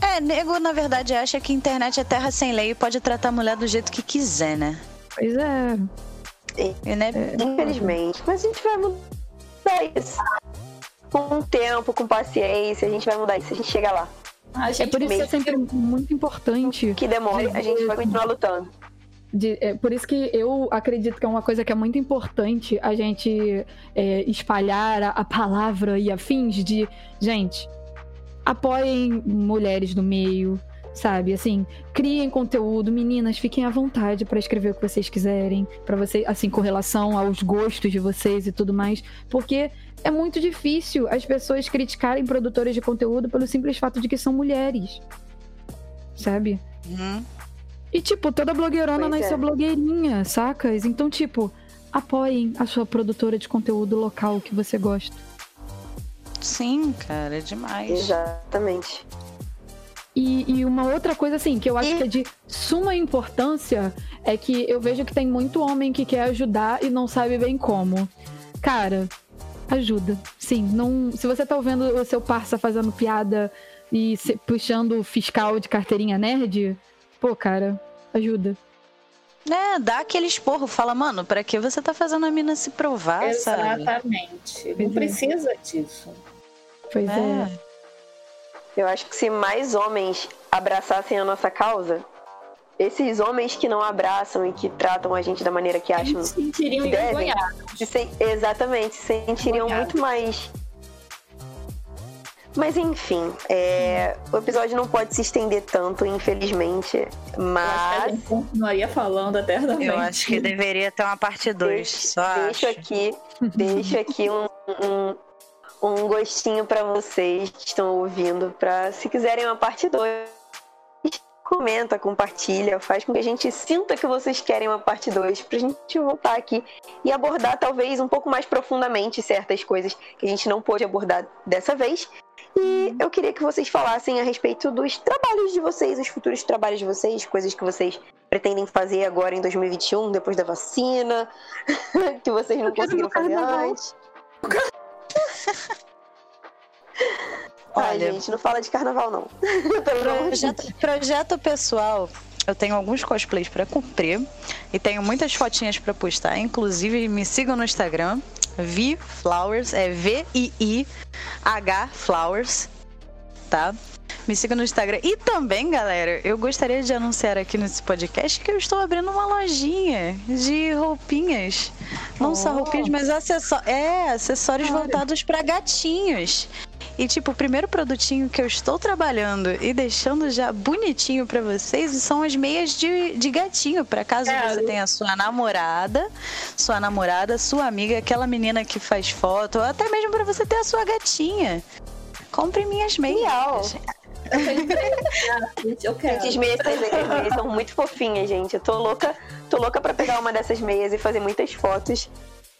É, nego, na verdade, acha que a internet é terra sem lei e pode tratar a mulher do jeito que quiser, né? Pois é. E, né? É. Infelizmente. Mas a gente vai mudar isso com o tempo, com paciência, a gente vai mudar isso, a gente chega lá. é por isso que é sempre muito importante. Que demore, a gente vai continuar lutando. De, é, por isso que eu acredito que é uma coisa que é muito importante a gente é, espalhar a, a, palavra e afins de, gente, apoiem mulheres do meio, sabe? Assim, criem conteúdo, meninas, fiquem à vontade para escrever o que vocês quiserem, para você, assim, com relação aos gostos de vocês e tudo mais, porque é muito difícil as pessoas criticarem produtoras de conteúdo pelo simples fato de que são mulheres. Sabe? Uhum. E, tipo, toda blogueirona pois nasceu é. blogueirinha, sacas? Então, tipo, apoiem a sua produtora de conteúdo local que você gosta. Sim, cara, é demais. Exatamente. E, e, uma outra coisa, assim, que eu acho e... que é de suma importância é que eu vejo que tem muito homem que quer ajudar e não sabe bem como. Cara, ajuda. Sim, não. Se você tá ouvindo o seu parça fazendo piada e se, puxando fiscal de carteirinha nerd, pô, cara, ajuda. É, dá aquele esporro, fala, mano, para que você tá fazendo a mina se provar, Exatamente. sabe? Exatamente. Não precisa disso. Pois é. é. Eu acho que se mais homens abraçassem a nossa causa, esses homens que não abraçam e que tratam a gente da maneira que acham se sentiriam que devem, se, exatamente, se sentiriam muito mais mas enfim, é, o episódio não pode se estender tanto, infelizmente. Mas. Eu continuaria falando eternamente. Eu acho que deveria ter uma parte 2. Só deixo acho. aqui, deixo aqui um, um, um gostinho para vocês que estão ouvindo, para se quiserem uma parte 2 comenta, compartilha, faz com que a gente sinta que vocês querem uma parte 2 pra gente voltar aqui e abordar talvez um pouco mais profundamente certas coisas que a gente não pôde abordar dessa vez. E eu queria que vocês falassem a respeito dos trabalhos de vocês, os futuros trabalhos de vocês, coisas que vocês pretendem fazer agora em 2021, depois da vacina, que vocês não conseguiram fazer antes. Ai, Olha, gente, não fala de carnaval, não. projeto, projeto pessoal. Eu tenho alguns cosplays para cumprir e tenho muitas fotinhas para postar. Inclusive, me sigam no Instagram, Vi Flowers, é V-I-I-H Flowers, tá? Me siga no Instagram. E também, galera, eu gostaria de anunciar aqui nesse podcast que eu estou abrindo uma lojinha de roupinhas. Não oh. só roupinhas, mas acessórios. É, acessórios voltados para gatinhos. E, tipo, o primeiro produtinho que eu estou trabalhando e deixando já bonitinho para vocês são as meias de, de gatinho, para caso é, você tenha sua namorada, sua namorada, sua amiga, aquela menina que faz foto, ou até mesmo para você ter a sua gatinha. Compre minhas meias. Eu quero. Gente, as meias, as meias são muito fofinhas, gente. Eu tô louca, tô louca pra pegar uma dessas meias e fazer muitas fotos.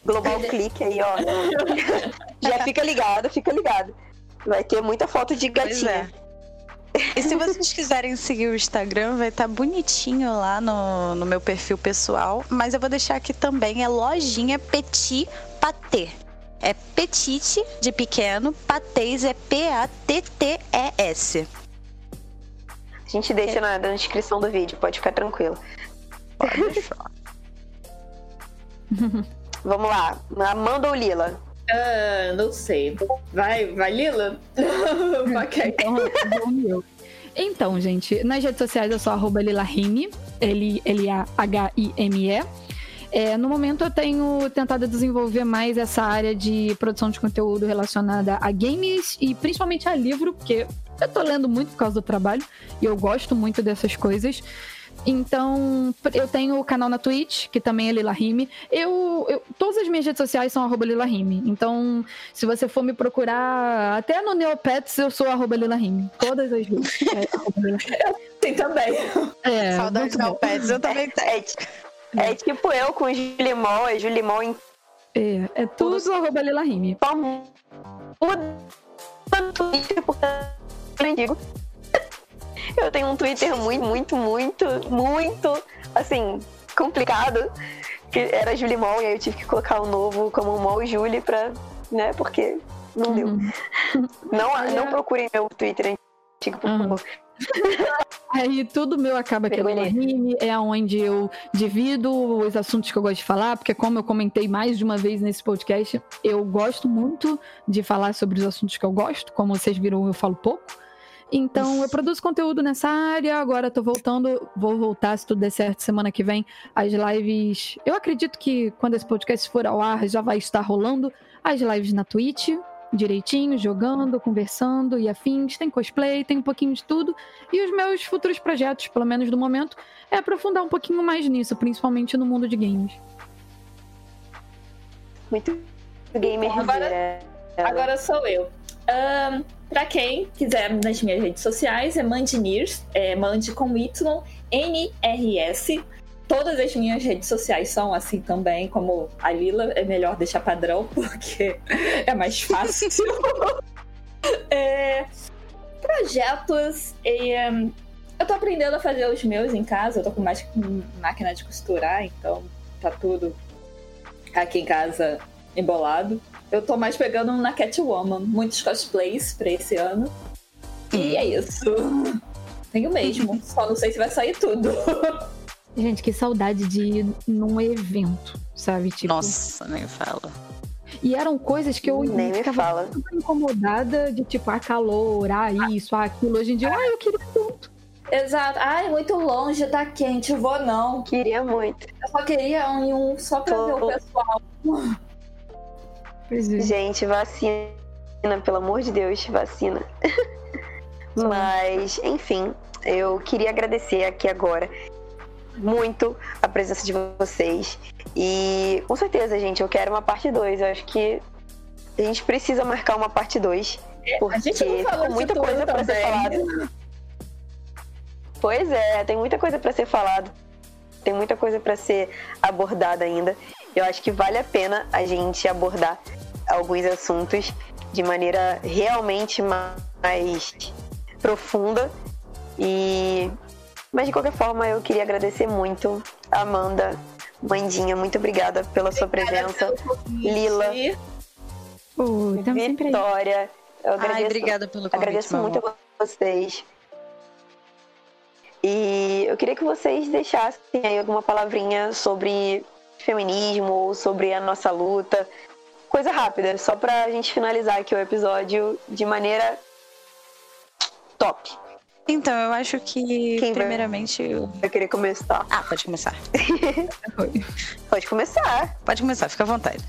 Global clique aí, ó. Já fica ligado, fica ligado. Vai ter muita foto de gatinha. E se vocês quiserem seguir o Instagram, vai estar tá bonitinho lá no, no meu perfil pessoal. Mas eu vou deixar aqui também, é lojinha Petit Patê. É petite de pequeno, patês é P-A-T-T-E-S. A gente deixa é. na, na descrição do vídeo, pode ficar tranquilo. Pode deixar. Vamos lá, Amanda ou Lila? Uh, não sei. Vai, vai Lila? então, então, gente, nas redes sociais eu sou arroba Lilahime, L-A-H-I-M-E. É, no momento eu tenho tentado desenvolver mais essa área de produção de conteúdo relacionada a games e principalmente a livro, porque eu tô lendo muito por causa do trabalho e eu gosto muito dessas coisas. Então, eu tenho o canal na Twitch, que também é Lila Rime. Eu, eu, todas as minhas redes sociais são arroba Lila Rime. Então, se você for me procurar, até no Neopets, eu sou arroba Lila Rime. Todas as vezes. É, também. É, Saudades Neopets, eu também tenho. É, é, tipo eu com Julimol, é Julimol em. É, é tudo, tudo arroba Lila Rime. Porque eu tenho um Twitter muito, muito, muito, muito, assim, complicado. Que era Julie Mol, e aí eu tive que colocar o novo como Mol Julie pra, né, porque não deu. Uhum. Não, não procurem meu Twitter antigo, por uhum. Aí tudo meu acaba aqui no Rime, é onde eu divido os assuntos que eu gosto de falar, porque como eu comentei mais de uma vez nesse podcast, eu gosto muito de falar sobre os assuntos que eu gosto, como vocês viram, eu falo pouco. Então, eu produzo conteúdo nessa área. Agora tô voltando, vou voltar, se tudo der certo, semana que vem, as lives. Eu acredito que quando esse podcast for ao ar, já vai estar rolando as lives na Twitch, direitinho, jogando, conversando e afins. Tem cosplay, tem um pouquinho de tudo. E os meus futuros projetos, pelo menos no momento, é aprofundar um pouquinho mais nisso, principalmente no mundo de games. Muito gamer. Agora, agora sou eu. Um, para quem quiser nas minhas redes sociais, é Mandineers, é Mandi com Y, N-R-S. Todas as minhas redes sociais são assim também, como a Lila, é melhor deixar padrão, porque é mais fácil. é, projetos. É, eu tô aprendendo a fazer os meus em casa, eu tô com mais máquina de costurar, então tá tudo aqui em casa embolado. Eu tô mais pegando na Catwoman. Muitos cosplays pra esse ano. E é isso. Tenho mesmo. Só não sei se vai sair tudo. Gente, que saudade de ir num evento, sabe? Tipo... Nossa, nem fala. E eram coisas que eu nem ficava fala. incomodada de tipo, ah, calor, ah, isso, ah, aquilo. Hoje em dia, ah, eu queria tanto. Exato. Ai, muito longe, tá quente, vou não. Queria muito. Eu só queria um só pra Tô... ver o pessoal. É. Gente, vacina, pelo amor de Deus, vacina. Mas, enfim, eu queria agradecer aqui agora muito a presença de vocês. E com certeza, gente, eu quero uma parte 2. Eu acho que a gente precisa marcar uma parte 2. Porque a gente não falou muita coisa para ser falada. Pois é, tem muita coisa para ser falado. Tem muita coisa para ser abordada ainda. Eu acho que vale a pena a gente abordar alguns assuntos de maneira realmente mais profunda. E mas de qualquer forma, eu queria agradecer muito Amanda, Mandinha, muito obrigada pela sua presença. Lila. Oh, Vitória. Eu agradeço, Ai, obrigada pelo convite, Agradeço muito a vocês. E eu queria que vocês deixassem aí alguma palavrinha sobre feminismo ou sobre a nossa luta, coisa rápida, só pra gente finalizar aqui o episódio de maneira top. Então, eu acho que, Quem primeiramente. Vai... Eu queria começar. Ah, pode começar. pode começar. Pode começar, fica à vontade.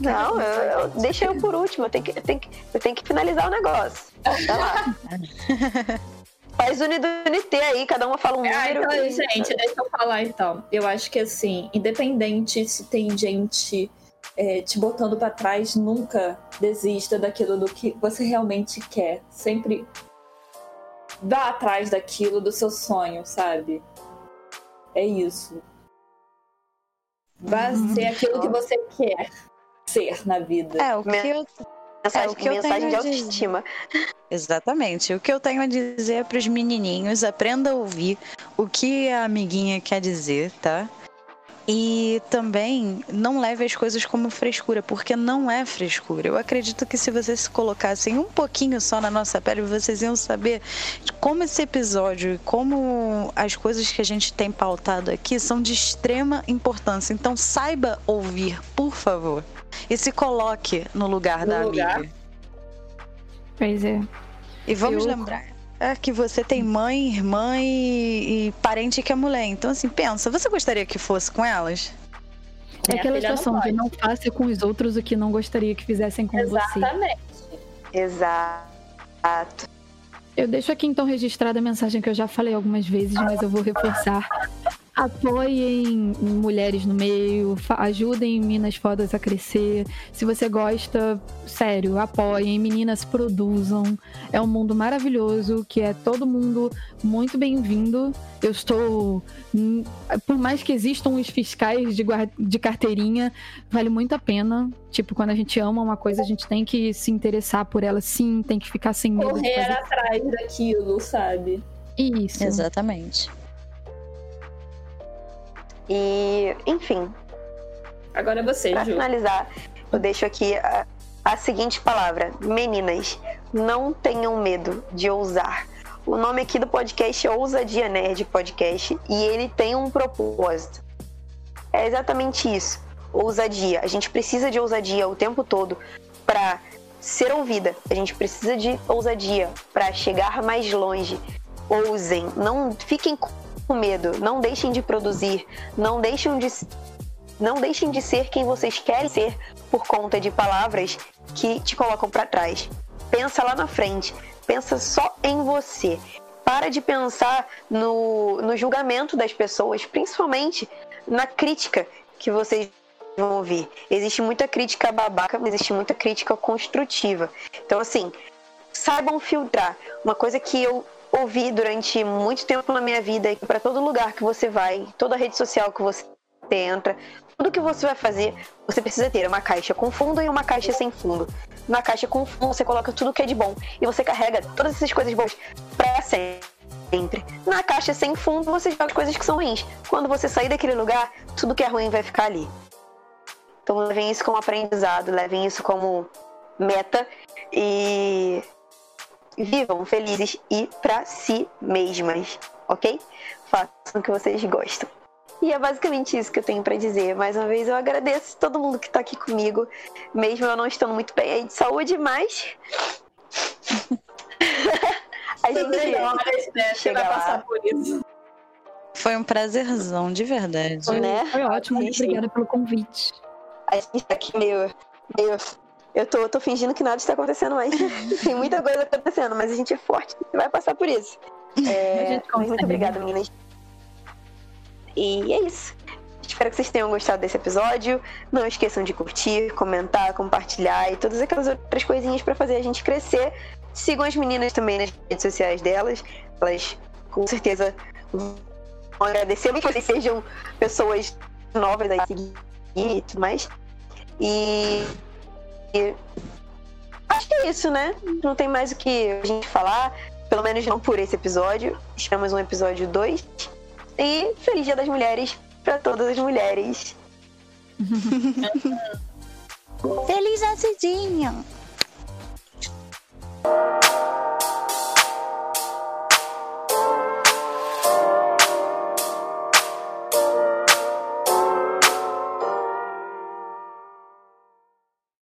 Não, eu, eu, deixa eu por último, eu tenho que, eu tenho que, eu tenho que finalizar o negócio. Tá lá. Faz unidunité aí, cada uma fala um ah, número. Ah, então, gente, deixa eu falar então. Eu acho que assim, independente se tem gente é, te botando para trás, nunca desista daquilo do que você realmente quer. Sempre vá atrás daquilo do seu sonho, sabe? É isso. Vá uhum. ser aquilo que você quer ser na vida. É, o que eu, mensagem, é, o que eu mensagem de autoestima. Exatamente. O que eu tenho a dizer é para os menininhos, aprenda a ouvir o que a amiguinha quer dizer, tá? E também não leve as coisas como frescura, porque não é frescura. Eu acredito que se vocês se colocassem um pouquinho só na nossa pele, vocês iam saber como esse episódio e como as coisas que a gente tem pautado aqui são de extrema importância. Então saiba ouvir, por favor. E se coloque no lugar no da lugar. amiga. Pois é. E vamos Eu... lembrar é que você tem mãe, irmã e, e, parente que é mulher. Então, assim, pensa, você gostaria que fosse com elas? É aquela situação de não faça com os outros o que não gostaria que fizessem com Exatamente. você. Exato. Eu deixo aqui então registrada a mensagem que eu já falei algumas vezes, mas eu vou reforçar apoiem mulheres no meio, ajudem Minas Fodas a crescer. Se você gosta, sério, apoiem, meninas produzam. É um mundo maravilhoso que é todo mundo muito bem-vindo. Eu estou. Hum, por mais que existam os fiscais de, de carteirinha, vale muito a pena. Tipo, quando a gente ama uma coisa, a gente tem que se interessar por ela sim, tem que ficar sem medo. Correr atrás daquilo, sabe? Isso. Exatamente. E, enfim. Agora é você, Pra finalizar, eu deixo aqui a, a seguinte palavra: Meninas, não tenham medo de ousar. O nome aqui do podcast é Ousadia Nerd Podcast e ele tem um propósito. É exatamente isso: ousadia. A gente precisa de ousadia o tempo todo para ser ouvida. A gente precisa de ousadia para chegar mais longe. Ousem, não fiquem com medo, não deixem de produzir, não deixem de não deixem de ser quem vocês querem ser por conta de palavras que te colocam para trás. Pensa lá na frente, pensa só em você. Para de pensar no, no julgamento das pessoas, principalmente na crítica que vocês vão ouvir. Existe muita crítica babaca, mas existe muita crítica construtiva. Então, assim, saibam filtrar. Uma coisa que eu ouvi durante muito tempo na minha vida para todo lugar que você vai, toda rede social que você entra, tudo que você vai fazer, você precisa ter uma caixa com fundo e uma caixa sem fundo. Na caixa com fundo você coloca tudo que é de bom e você carrega todas essas coisas boas para sempre. Na caixa sem fundo você joga as coisas que são ruins. Quando você sair daquele lugar, tudo que é ruim vai ficar ali. Então levem isso como aprendizado, levem isso como meta e vivam felizes e para si mesmas, ok? Façam o que vocês gostam. E é basicamente isso que eu tenho para dizer. Mais uma vez, eu agradeço todo mundo que tá aqui comigo, mesmo eu não estando muito bem aí de saúde, mas. a gente melhoras, né? chega vai passar por isso. Foi um prazerzão, de verdade. Foi, né? Foi ótimo, muito obrigada pelo convite. A gente tá aqui meio, meio eu tô, tô fingindo que nada está acontecendo, mas tem muita coisa acontecendo, mas a gente é forte e vai passar por isso. É, muito obrigada, meninas. E é isso. Espero que vocês tenham gostado desse episódio. Não esqueçam de curtir, comentar, compartilhar e todas aquelas outras coisinhas para fazer a gente crescer. Sigam as meninas também nas redes sociais delas. Elas com certeza vão agradecer que vocês sejam pessoas novas a seguir e tudo mais. E acho que é isso, né? Não tem mais o que a gente falar. Pelo menos não por esse episódio. Estamos no episódio 2. E feliz Dia das Mulheres para todas as mulheres. feliz acidinho!